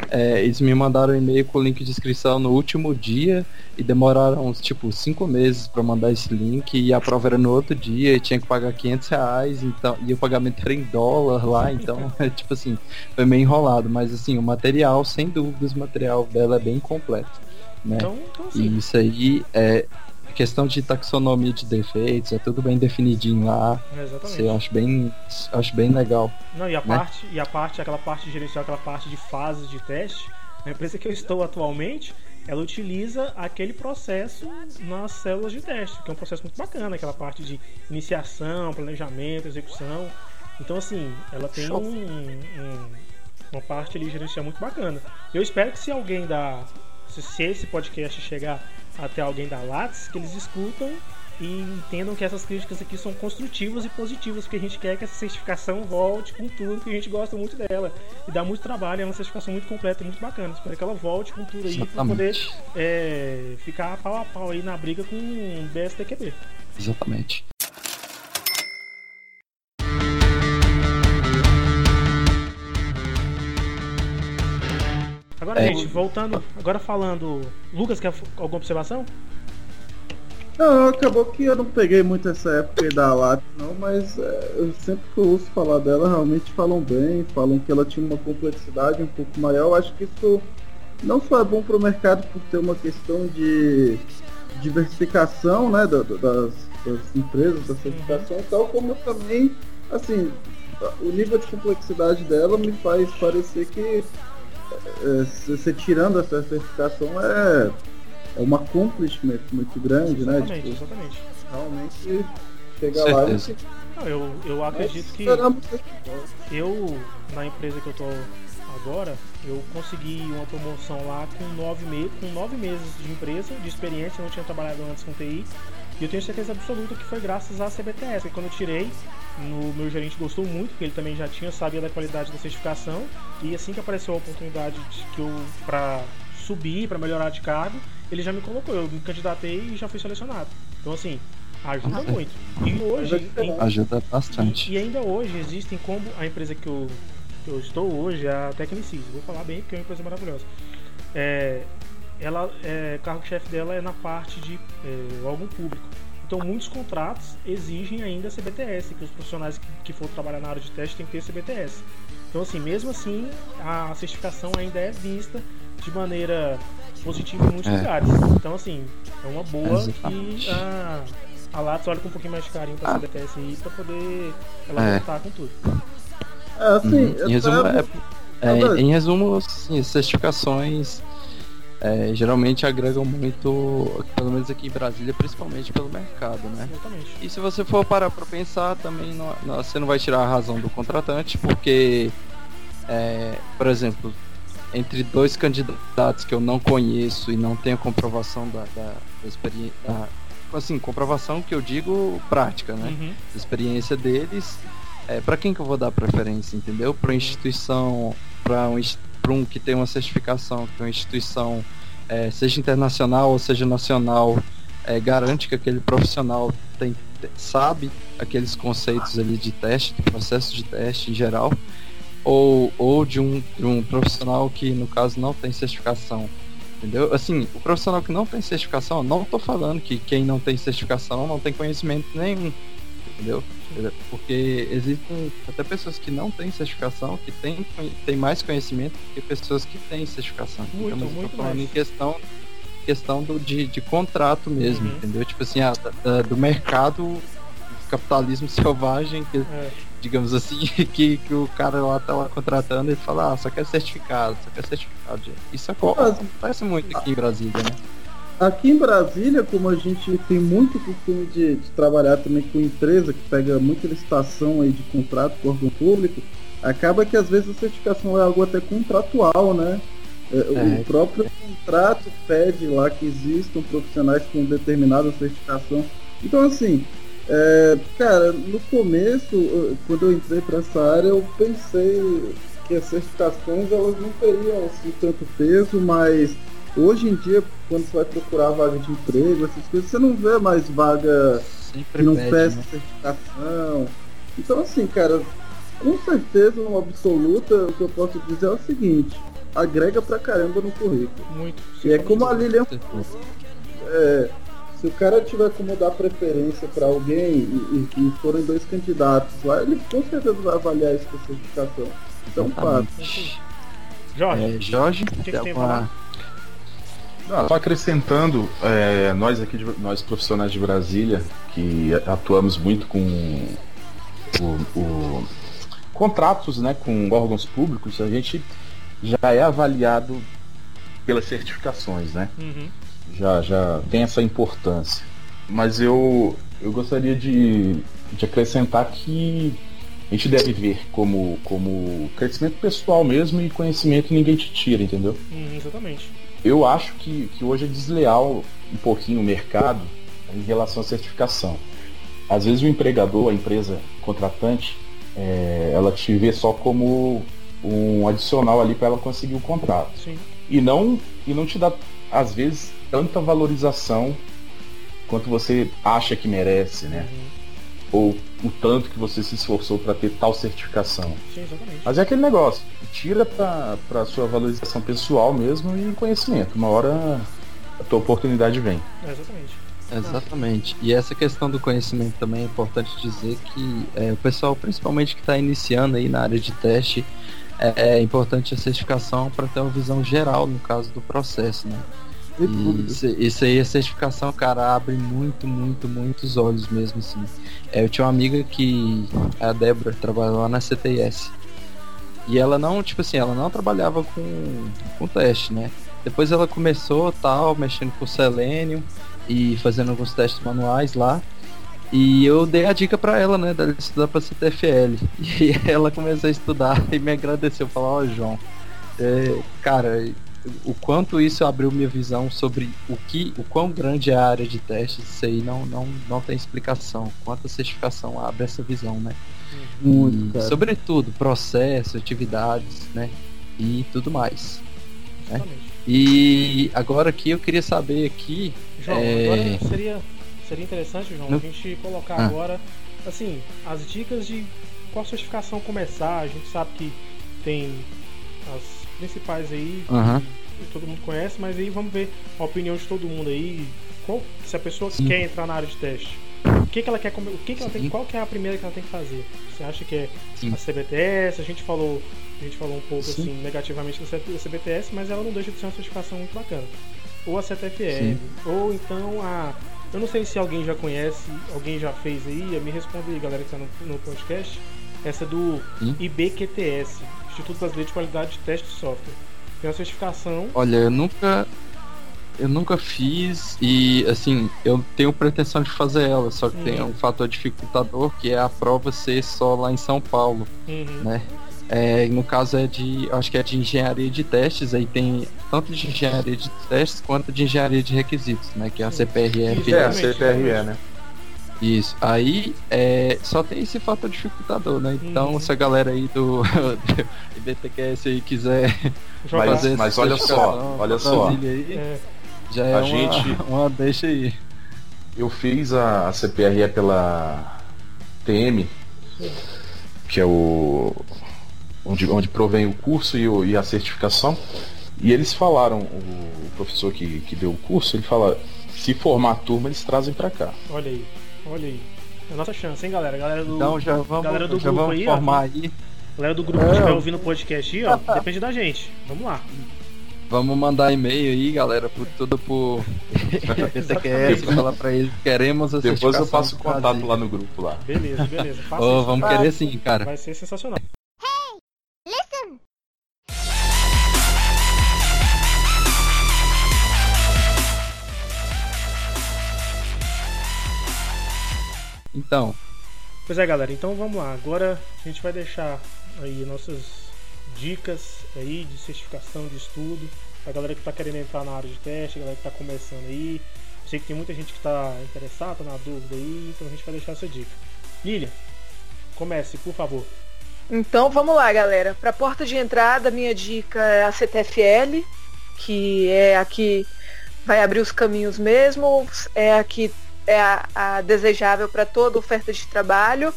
é, eles me mandaram um e-mail com o link de inscrição no último dia e demoraram uns tipo cinco meses para mandar esse link e a prova era no outro dia e tinha que pagar 500 reais então, e o pagamento era em dólar lá, então é tipo assim, foi meio enrolado, mas assim, o material, sem dúvidas, o material dela é bem completo, né? Então, então. E isso aí é questão de taxonomia de defeitos, é tudo bem definidinho lá. exatamente. eu acho bem, acho bem legal. Não, e a né? parte, e a parte, aquela parte de gerenciar aquela parte de fases de teste, a empresa que eu estou atualmente, ela utiliza aquele processo nas células de teste, que é um processo muito bacana, aquela parte de iniciação, planejamento, execução. Então assim, ela tem um, um- uma parte ali gerencial muito bacana. Eu espero que se alguém da. Se, se esse podcast chegar até alguém da Lattes, que eles escutam e entendam que essas críticas aqui são construtivas e positivas, porque a gente quer que essa certificação volte com tudo, que a gente gosta muito dela. E dá muito trabalho, é uma certificação muito completa e muito bacana. Espero que ela volte com tudo aí para poder Exatamente. é, ficar pau a pau aí na briga com o BSTQB. Exatamente. Agora É. gente, voltando. Agora falando. Lucas, quer alguma observação? Não, acabou que eu não peguei muito essa época aí da Lattes não, mas é, eu sempre que eu ouço falar dela, realmente falam bem, falam que ela tinha uma complexidade um pouco maior. Eu acho que isso não só é bom para o mercado por ter uma questão de diversificação né, da- da- das, das empresas, da certificação e tal, como também, assim, o nível de complexidade dela me faz parecer que você tirando essa certificação é, é um accomplishment muito grande, né? Exatamente, Tipo, exatamente. realmente chegar lá e. Não, eu, eu acredito que esperamos eu, na empresa que eu tô agora, eu consegui uma promoção lá com nove, me com nove meses de empresa, de experiência, eu não tinha trabalhado antes com TI. E eu tenho certeza absoluta que foi graças à CBTS. E quando eu tirei, no meu gerente gostou muito, porque ele também já tinha sabia da qualidade da certificação. E assim que apareceu a oportunidade de que eu para subir, para melhorar de cargo, ele já me colocou. Eu me candidatei e já fui selecionado. Então assim, ajuda muito. E hoje, em- Ajuda bastante. e ainda hoje existem como a empresa que eu, que eu estou hoje, é a Tecnicis. Vou falar bem porque é uma empresa maravilhosa. É, ela, é, cargo-chefe dela é na parte de é, órgão público. Então muitos contratos exigem ainda CBTS, que os profissionais que, que for trabalhar na área de teste têm que ter CBTS. Então assim, mesmo assim, a certificação ainda é vista de maneira positiva em muitos É. lugares. Então assim, é uma boa Exatamente. que a, a Lattes olha com um pouquinho mais de carinho pra Ah. CBTS aí pra poder ela É. voltar com tudo. É, assim, Uhum. eu Em resumo, é- é, em resumo, sim, certificações é, geralmente agregam muito, pelo menos aqui em Brasília, principalmente pelo mercado, né? Exatamente. E se você for parar para pensar, também não- não- você não vai tirar a razão do contratante, porque, é, por exemplo, entre dois candidatos que eu não conheço e não tenho comprovação da, da, da experiência, assim, comprovação que eu digo prática, né? Uhum. experiência deles, é, para quem que eu vou dar preferência, entendeu? Para instituição, para um, pra um que tem uma certificação, que uma instituição, é, seja internacional ou seja nacional, é, garante que aquele profissional tem, te- sabe aqueles conceitos ali de teste, de processo de teste em geral, ou, ou de, um, de um profissional que no caso não tem certificação. Entendeu? Assim, o profissional que não tem certificação, não tô falando que quem não tem certificação não tem conhecimento nenhum entendeu? Porque existem até pessoas que não têm certificação, que têm, têm mais conhecimento do que pessoas que têm certificação. Muito, então, muito falando mais. em questão, questão do, de, de contrato mesmo, Uhum. entendeu? Tipo assim, ah, da- da- do mercado do capitalismo selvagem, que, É. digamos assim, que, que o cara lá tá lá contratando e fala, ah, só quer certificado, só quer certificado. Isso Mas- acontece muito aqui em Brasília, né? Aqui em Brasília, como a gente tem muito costume de, de trabalhar também com empresa que pega muita licitação aí de contrato com órgão público, acaba que às vezes a certificação é algo até contratual, né? É, É. O próprio contrato pede lá que existam profissionais com determinada certificação. Então assim, é, cara, no começo, quando eu entrei para essa área, eu pensei que as certificações elas não teriam assim, tanto peso, mas hoje em dia, quando você vai procurar vaga de emprego, essas coisas, você não vê mais vaga que Sempre não pede, peça né? certificação. Então assim, cara, com certeza, uma absoluta, o que eu posso dizer é o seguinte, agrega pra caramba no currículo. Muito. E é como a Lilian é, se o cara tiver como dar preferência para alguém e, e, e forem dois candidatos lá, ele com certeza vai avaliar essa certificação. Então, fato. Jorge, É, Jorge, que você tem tem só acrescentando, é, nós aqui, de- nós profissionais de Brasília, que atuamos muito com o, o- contratos né, com órgãos públicos, a gente já é avaliado pelas certificações, né? Uhum. já, já tem essa importância. Mas eu, eu gostaria de, de acrescentar que a gente deve ver como, como crescimento pessoal mesmo e conhecimento ninguém te tira, entendeu? Uhum, exatamente. Eu acho que, que hoje é desleal um pouquinho o mercado em relação à certificação. Às vezes o empregador, a empresa contratante, é, ela te vê só como um adicional ali para ela conseguir o contrato Sim. e não e não te dá às vezes tanta valorização quanto você acha que merece, né? Uhum. Ou o tanto que você se esforçou para ter tal certificação. Sim, exatamente. Mas é aquele negócio, tira para sua valorização pessoal mesmo e conhecimento. Uma hora a tua oportunidade vem. É, exatamente. Exatamente. E essa questão do conhecimento também é importante dizer que é, o pessoal, principalmente que está iniciando aí na área de teste, é, é importante a certificação para ter uma visão geral no caso do processo, né? Isso, isso aí, a certificação, cara, abre muito, muito, muitos olhos mesmo, assim. É, eu tinha uma amiga que, a Débora, trabalhava lá na CTS. E ela não, tipo assim, ela não trabalhava com, com teste, né? Depois ela começou tal, mexendo com Selenium e fazendo alguns testes manuais lá. E eu dei a dica para ela, né, dela estudar para CTFL. E ela começou a estudar e me agradeceu, falou, ó, oh, João, é, cara, o quanto isso abriu minha visão sobre o que, o quão grande é a área de testes, isso aí não, não, não tem explicação. Quanto a certificação abre essa visão, né? Muito, cara. Sobretudo, processo, atividades, né? E tudo mais. Né? E agora aqui eu queria saber aqui. João, é... agora seria, seria interessante, João, No- a gente colocar Ah. agora, assim, as dicas de qual certificação começar. A gente sabe que tem as principais aí, Aham. que todo mundo conhece, mas aí vamos ver a opinião de todo mundo aí. Qual, se a pessoa Sim. quer entrar na área de teste, o que, que ela quer, o que, que ela tem, qual que é a primeira que ela tem que fazer? Você acha que é Sim. a CBTS? A gente falou, a gente falou um pouco Sim. assim negativamente da CBTS, mas ela não deixa de ser uma certificação muito bacana. Ou a CTFL, ou então a eu não sei se alguém já conhece, alguém já fez aí, me responde aí, galera que está no, no podcast. Essa do Sim. IBQTS, Instituto Brasileiro de Qualidade de Teste de Software. Tem uma certificação. Olha, eu nunca. Eu nunca fiz e assim, eu tenho pretensão de fazer ela, só que Hum. tem um fator dificultador que é a prova ser só lá em São Paulo, Uhum. né? É, no caso é de, acho que é de engenharia de testes, aí tem tanto de engenharia de testes quanto de engenharia de requisitos, né? Que é a CPRF. Isso, É, a CPRE, né? Isso. Aí é, só tem esse fator dificultador, né? Então Uhum. se a galera aí do, do IBTQS aí quiser Jogar. Mas- fazer mas essa olha só, olha só. Aí, É, já é A uma, gente- uma deixa aí. Eu fiz a, a CPRE pela TM, que é o. onde, onde provém o curso e, o- e a certificação. E eles falaram, o professor que, que deu o curso, ele fala, se formar a turma, eles trazem pra cá. olha aí, olha aí. É a nossa chance, hein, galera? Galera do, Então já vamos, galera do já grupo vamos aí, ó. formar aí. galera do grupo que É. estiver ouvindo o podcast aí, ó, depende da gente. Vamos lá. Vamos mandar e-mail aí, galera, por tudo por PTQS, falar pra eles que queremos Depois eu passo o contato lá no grupo lá. Beleza, beleza. Isso. vamos querer sim, cara. Vai ser sensacional. Então, Pois é, galera, então vamos lá. Agora a gente vai deixar aí nossas dicas aí de certificação de estudo. A galera que tá querendo entrar na área de teste, a galera que tá começando aí. Eu sei que tem muita gente que tá interessada, tá na dúvida aí, então a gente vai deixar essa dica. Lilian, comece, por favor. Então vamos lá, galera. Para porta de entrada, minha dica é a CTFL, que é a que vai abrir os caminhos mesmo, é a que é a, a desejável para toda oferta de trabalho.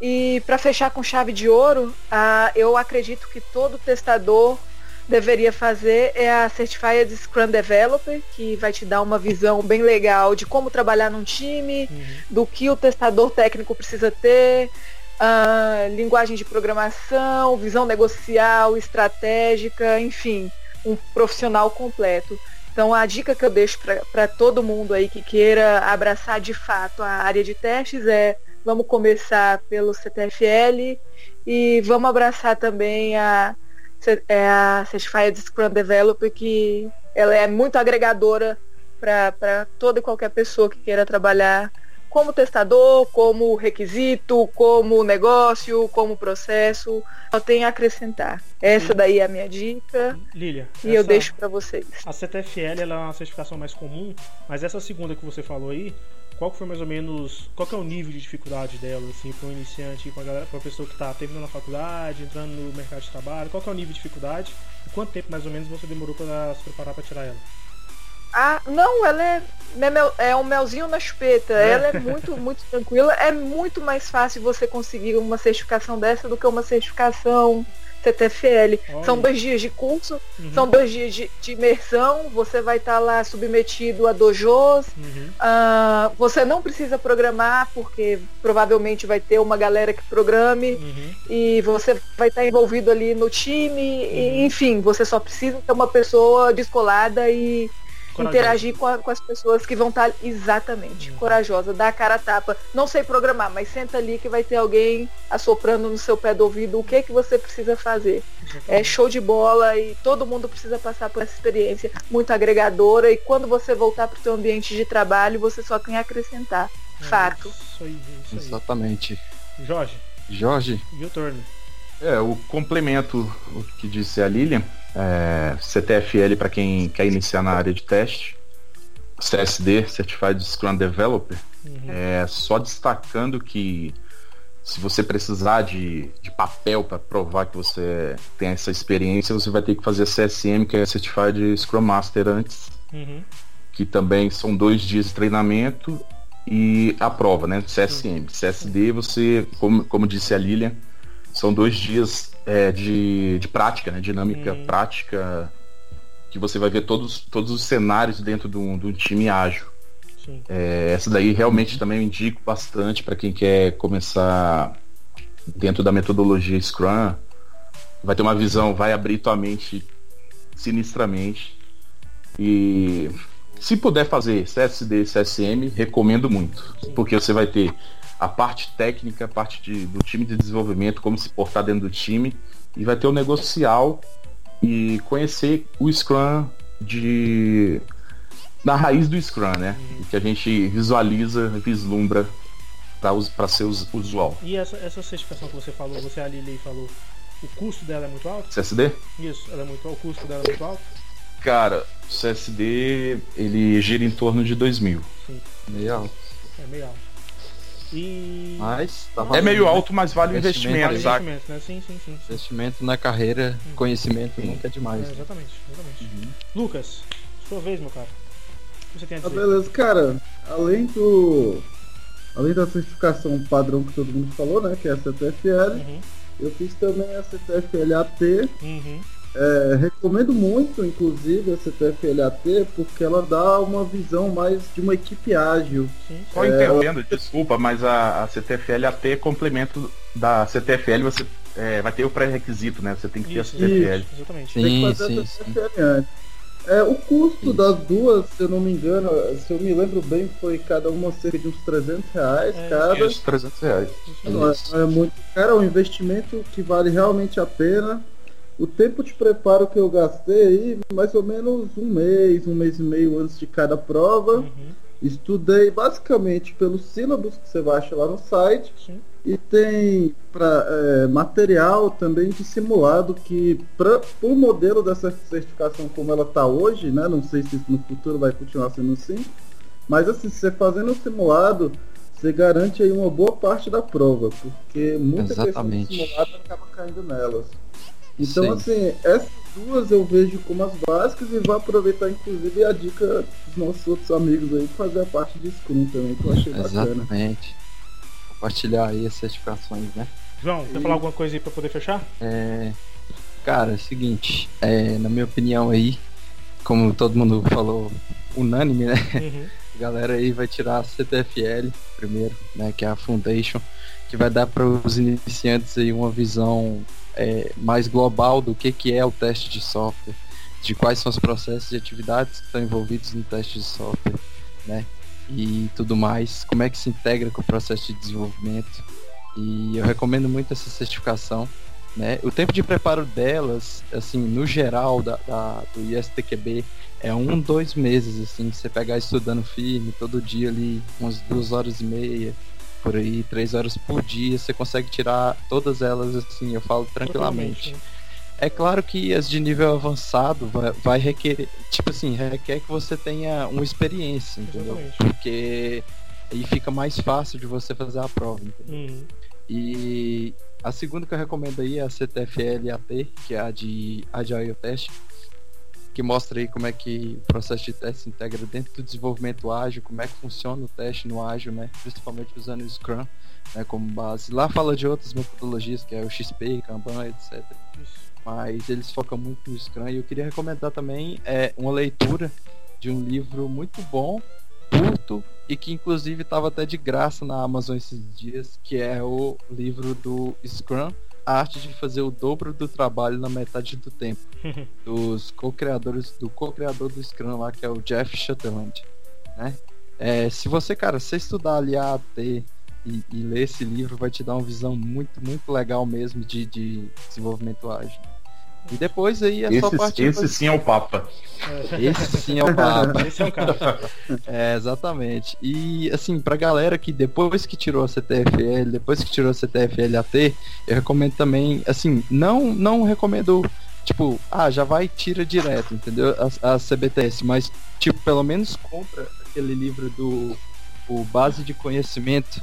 E para fechar com chave de ouro, a- eu acredito que todo testador deveria fazer é a Certified Scrum Developer, que vai te dar uma visão bem legal de como trabalhar num time, do que o testador técnico precisa ter, linguagem de programação, visão negocial, estratégica, enfim, um profissional completo. Então a dica que eu deixo para todo mundo aí que queira abraçar de fato a área de testes é vamos começar pelo CTFL e vamos abraçar também a, é a Certified Scrum Developer, que ela é muito agregadora para toda e qualquer pessoa que queira trabalhar como testador, como requisito, como negócio, como processo, só tem a acrescentar. Essa daí é a minha dica Lilian, e eu essa- deixo para vocês. A CTFL ela é uma certificação mais comum, mas essa segunda que você falou aí, qual que foi mais ou menos, qual que é o nível de dificuldade dela, assim, para um iniciante, para para pessoa que está terminando a faculdade, entrando no mercado de trabalho, qual que é o nível de dificuldade e quanto tempo mais ou menos você demorou para se preparar para tirar ela? Ah, não, ela é, é mel- é um melzinho na chupeta. É. Ela é muito, muito tranquila. É muito mais fácil você conseguir uma certificação dessa do que uma certificação CTFL. Olha. São dois dias de curso, Uhum. são dois dias de, de imersão. Você vai estar lá submetido a dojos. Uhum. Ah, você não precisa programar, porque provavelmente vai ter uma galera que programe Uhum. e você vai estar envolvido ali no time, e, Uhum. enfim, você só precisa ter uma pessoa descolada e Corajosa. interagir com, a- com as pessoas que vão estar exatamente Uhum. corajosa, dar a cara a tapa. Não sei programar, mas senta ali que vai ter alguém assoprando no seu pé do ouvido o que que você precisa fazer. É show de bola e todo mundo precisa passar por essa experiência muito agregadora e quando você voltar para o seu ambiente de trabalho, você só tem a acrescentar. Fato. Isso aí, isso aí. Exatamente. Jorge, Jorge, e o turno? É, o complemento o que disse a Lilian, é, CTFL para quem quer iniciar na área de teste, CSD, Certified Scrum Developer, Uhum. é, só destacando que se você precisar de, de papel para provar que você tem essa experiência, você vai ter que fazer CSM, que é Certified Scrum Master antes, Uhum. que também são dois dias de treinamento e a prova, né? CSM. CSD, você, como, como disse a Lilian, são dois dias é, de, de prática, né? Dinâmica Uhum. prática, que você vai ver todos, todos os cenários dentro de um, de um time ágil. Sim. É, essa daí realmente também eu indico bastante para quem quer começar dentro da metodologia Scrum. Vai ter uma visão, vai abrir tua mente sinistramente. E se puder fazer CSD, CSM, recomendo muito. Porque você vai ter a parte técnica, a parte de- do time de desenvolvimento, como se portar dentro do time, e vai ter o negocial e conhecer o Scrum de da raiz do Scrum, né? Que a gente visualiza, vislumbra para ser us- usual. E essa, essa certificação que você falou, você a Lili falou, o custo dela é muito alto? CSD? Isso, ela é muito, o custo dela é muito alto? Cara, o CSD ele gira em torno de 2 mil. meio alto. É meio alto. E. Mas tá É valendo, meio né? alto, mas vale o Investimento, investimento, investimento, né? Sim, sim, sim. Investimento na carreira, conhecimento nunca é demais. É, né? exatamente, exatamente. Lucas, sua vez, meu cara. O que você tem a Ah, dizer? beleza, cara. Além do. Além da certificação padrão que todo mundo falou, né? Que é a CTFL, Uhum, eu fiz também a CTFL AT. É, recomendo muito, inclusive, a CTFL AT, porque ela dá uma visão mais de uma equipe ágil. sim. Só entendendo, desculpa, mas a, a CTFL até é complemento da CTFL, você é, vai ter o pré-requisito, né? Você tem que ter Isso, a CTFL. isso, exatamente. Tem que Sim, fazer sim, a sim. CTFL antes. É, o custo Isso. das duas, se eu não me engano, se eu me lembro bem, foi cada uma cerca de uns 300 reais É, cada. Isso, 300 reais. Isso Não é, é muito caro, é um investimento que vale realmente a pena. O tempo de preparo que eu gastei aí, mais ou menos um mês, um mês e meio antes de cada prova. Uhum, Estudei basicamente pelos sílabos que você vai achar lá no site. sim. E tem pra, é, material também de simulado que para o modelo dessa certificação como ela está hoje, né? Não sei se isso no futuro vai continuar sendo assim. Mas assim, você fazendo o simulado, você garante aí uma boa parte da prova, porque muita questão Exatamente. de simulado acaba caindo nelas. Então Sim. assim, essas duas eu vejo como as básicas e vou aproveitar inclusive a dica dos nossos outros amigos aí pra fazer a parte de Scrum também, que eu achei bacana. Exatamente. Compartilhar aí as certificações, né? João, quer falar alguma coisa aí pra poder fechar? É, cara, é o seguinte, é, na minha opinião aí, como todo mundo falou, unânime, né? Uhum, A galera aí vai tirar a CTFL primeiro, né? Que é a Foundation, que vai dar para os iniciantes aí uma visão é, mais global do que, que é o teste de software, de quais são os processos e atividades que estão envolvidos no teste de software, né? E tudo mais, como é que se integra com o processo de desenvolvimento. E eu recomendo muito essa certificação. Né? O tempo de preparo delas, assim, no geral da, da- do ISTQB, é um, dois meses, assim, você pegar estudando firme, todo dia ali, umas duas horas e meia, por aí, três horas por dia, você consegue tirar todas elas, assim, eu falo tranquilamente. É claro que as de nível avançado vai, vai requerer, tipo assim, requer que você tenha uma experiência, entendeu? Exatamente. Porque aí fica mais fácil de você fazer a prova, entendeu? Uhum, E a segunda que eu recomendo aí é a CTFL AT, que é a de Agile Test. Que mostra aí como é que o processo de teste se integra dentro do desenvolvimento ágil, como é que funciona o teste no ágil, né? Principalmente usando o Scrum né, como base. Lá fala de outras metodologias, que é o XP, Kanban, etc. Mas eles focam muito no Scrum e eu queria recomendar também é, uma leitura de um livro muito bom, curto e que inclusive estava até de graça na Amazon esses dias, que é o livro do Scrum, arte de fazer o dobro do trabalho na metade do tempo, dos co-criadores do co-criador do Scrum lá, que é o Jeff Shutterland, né? É, se você, cara, se estudar ali a AT e, e, ler esse livro, vai te dar uma visão muito, muito legal mesmo de, de desenvolvimento ágil. E depois aí é esse, só partir. Esse pra... sim é o Papa. Esse sim é o Papa. esse é o cara. É, exatamente. E assim, pra galera que depois que tirou a CTFL, depois que tirou a CTFL AT, eu recomendo também, assim, não, não recomendo, tipo, ah, já vai tira direto, entendeu? A, a CBTS, mas, tipo, pelo menos compra aquele livro do o Base de Conhecimento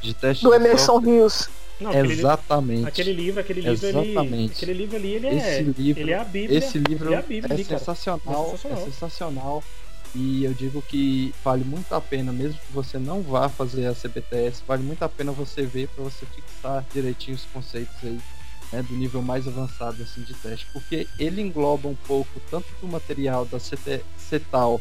de Teste do Emerson Rios. Não, Exatamente. Aquele livro, aquele livro, Exatamente. ele, aquele livro ali, ele é, esse livro, ele é a Bíblia. Esse livro é, Bíblia, é, sensacional, é sensacional, é sensacional. E eu digo que vale muito a pena, mesmo que você não vá fazer a CBTS, vale muito a pena você ver para você fixar direitinho os conceitos aí, né, do nível mais avançado assim de teste, porque ele engloba um pouco tanto do material da CT, CETAL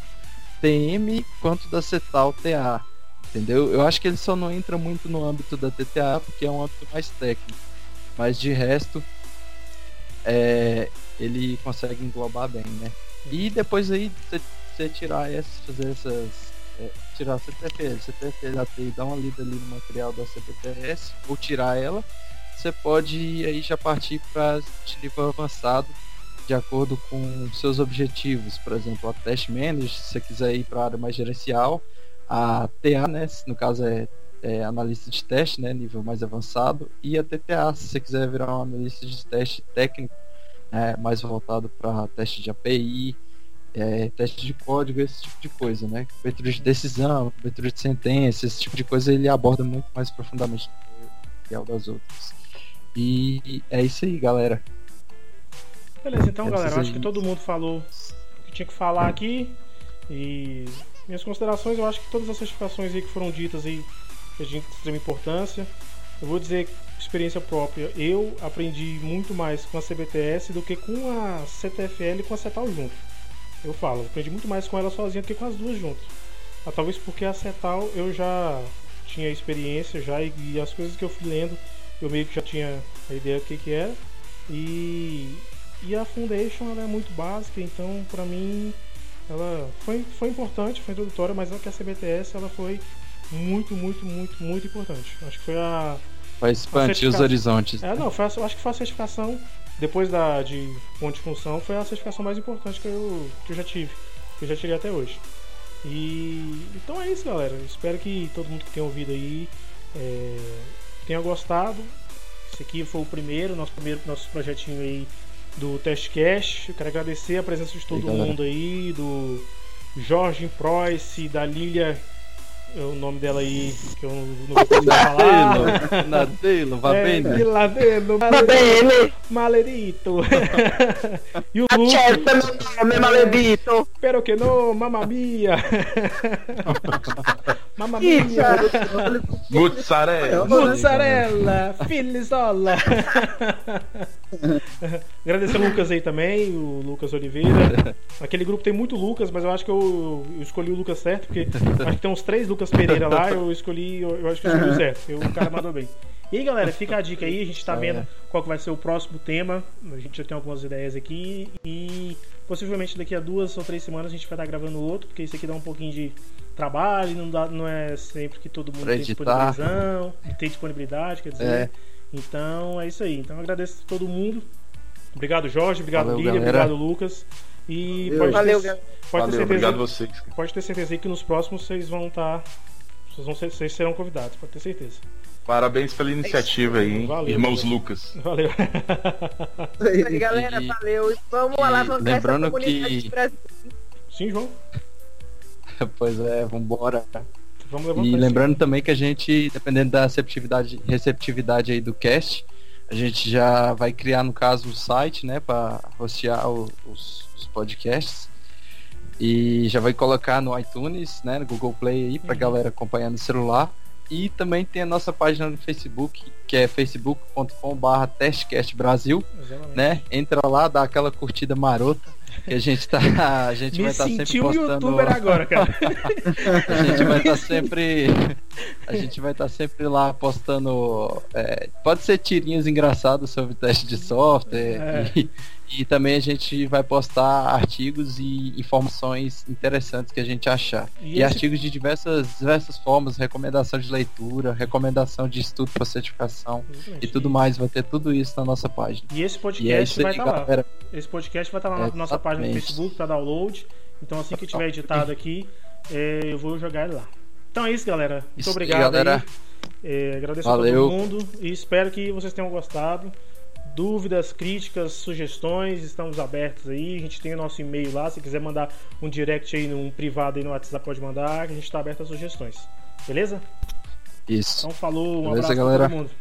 TM quanto da CETAL TA entendeu? Eu acho que ele só não entra muito no âmbito da TTA porque é um âmbito mais técnico, mas de resto é, ele consegue englobar bem, né? E depois aí você tirar essas, fazer essas é, tirar a CTFL, CTFL AT dar uma lida ali no material da CPTS ou tirar ela, você pode aí já partir para nível avançado de acordo com seus objetivos, por exemplo, a Test Manager, se você quiser ir para a área mais gerencial, a TA, né, no caso é, é, analista de teste, né, nível mais avançado, e a TTA, se você quiser virar um analista de teste técnico, é, mais voltado para teste de API, é, teste de código, esse tipo de coisa, né? Cobertura de decisão, cobertura de sentença, esse tipo de coisa ele aborda muito mais profundamente do que é o das outras. E é isso aí, galera. Beleza, então, é galera, acho que todo mundo falou o que tinha que falar aqui. E minhas considerações, eu acho que todas as certificações aí que foram ditas aí, gente tem extrema importância. Eu vou dizer experiência própria, eu aprendi muito mais com a CBTS do que com a CTFL e com a CETAL junto. Eu falo, aprendi muito mais com ela sozinha do que com as duas juntas. Ah, talvez porque a CETAL eu já tinha experiência já e, e, as coisas que eu fui lendo eu meio que já tinha a ideia do que, que era. E, e a Foundation ela é muito básica, então para mim ela foi, foi importante, foi introdutória, mas que a CBTS ela foi muito, muito, muito, muito importante. Acho que foi a. Vai expandir os horizontes. É, não, foi a, acho que foi a certificação, depois da de ponto de função, foi a certificação mais importante que eu, que eu já tive, que eu já tirei até hoje. E então é isso, galera. Espero que todo mundo que tenha ouvido aí é, tenha gostado. Esse aqui foi o primeiro, nosso primeiro nosso projetinho aí do Testcast. Quero agradecer a presença de todo mundo aí, do Jorge Proyce, da Lilia o nome dela aí, que eu não vou conseguir falar. Nadelo, va é, bene. Ladelo, Va bene. Maledito. e o Accetta meu nome, maledito. Spero che no, mamma mia. mamma mia. Mozzarella. Mozzarella, filisola. Agradecer o Lucas aí também, o Lucas Oliveira. Aquele grupo tem muito Lucas, mas eu acho que eu, eu escolhi o Lucas certo, porque acho que tem uns três Lucas Pereira lá, eu escolhi, eu, eu acho que eu escolhi o certo. Eu, o cara mandou bem. E aí, galera, fica a dica aí, a gente tá vendo qual que vai ser o próximo tema. A gente já tem algumas ideias aqui e possivelmente daqui a duas ou três semanas a gente vai estar gravando outro, porque isso aqui dá um pouquinho de trabalho, não, dá, não é sempre que todo mundo tem disponibilização, tem disponibilidade, quer dizer. É. Então é isso aí. Então agradeço a todo mundo. Obrigado, Jorge. Obrigado, Valeu, Lília. Obrigado, Lucas. E Valeu. pode Valeu, ter, pode Valeu, ter certeza, obrigado vocês. Pode ter certeza aí que nos próximos vocês vão estar. Tá, vocês, vão ser, vocês serão convidados, pode ter certeza. Parabéns pela iniciativa aí, hein? Valeu, irmãos valeu. Lucas. Valeu. Aí, galera, valeu. Vamos e alavancar essa lembrando comunidade que-. Sim, João. Pois é, vambora. Vamos levantar E isso. lembrando também que a gente, dependendo da receptividade, receptividade aí do cast, A gente já vai criar, no caso, o site, né, para hostear os, os, podcasts. E já vai colocar no iTunes, né, no Google Play aí, pra uhum. galera acompanhar no celular. E também tem a nossa página no Facebook, que é facebook.com.br testcastbrasil, né? Entra lá, dá aquela curtida marota que a gente tá. A gente Me vai estar tá sempre postando. Youtuber agora, cara. a gente vai estar tá sempre. A gente vai estar tá sempre lá postando. É, pode ser tirinhos engraçados sobre teste de software. É. E, e também a gente vai postar artigos e informações interessantes que a gente achar. E, e esse... artigos de diversas, diversas formas, recomendação de leitura, recomendação de estudo para certificação Exatamente. e tudo mais. Vai ter tudo isso na nossa página. E esse podcast e é vai estar tá lá. Esse podcast vai estar tá lá na nossa página no Facebook para download. Então assim que tiver editado aqui, é, eu vou jogar ele lá. Então é isso, galera. Muito isso obrigado aí, galera. É, agradeço Valeu. a todo mundo e espero que vocês tenham gostado dúvidas, críticas, sugestões, estamos abertos aí. A gente tem o nosso e-mail lá. Se quiser mandar um direct aí, um privado aí no WhatsApp, pode mandar. A gente está aberto a sugestões. Beleza? Isso. Então falou, um Beleza, abraço galera. todo mundo.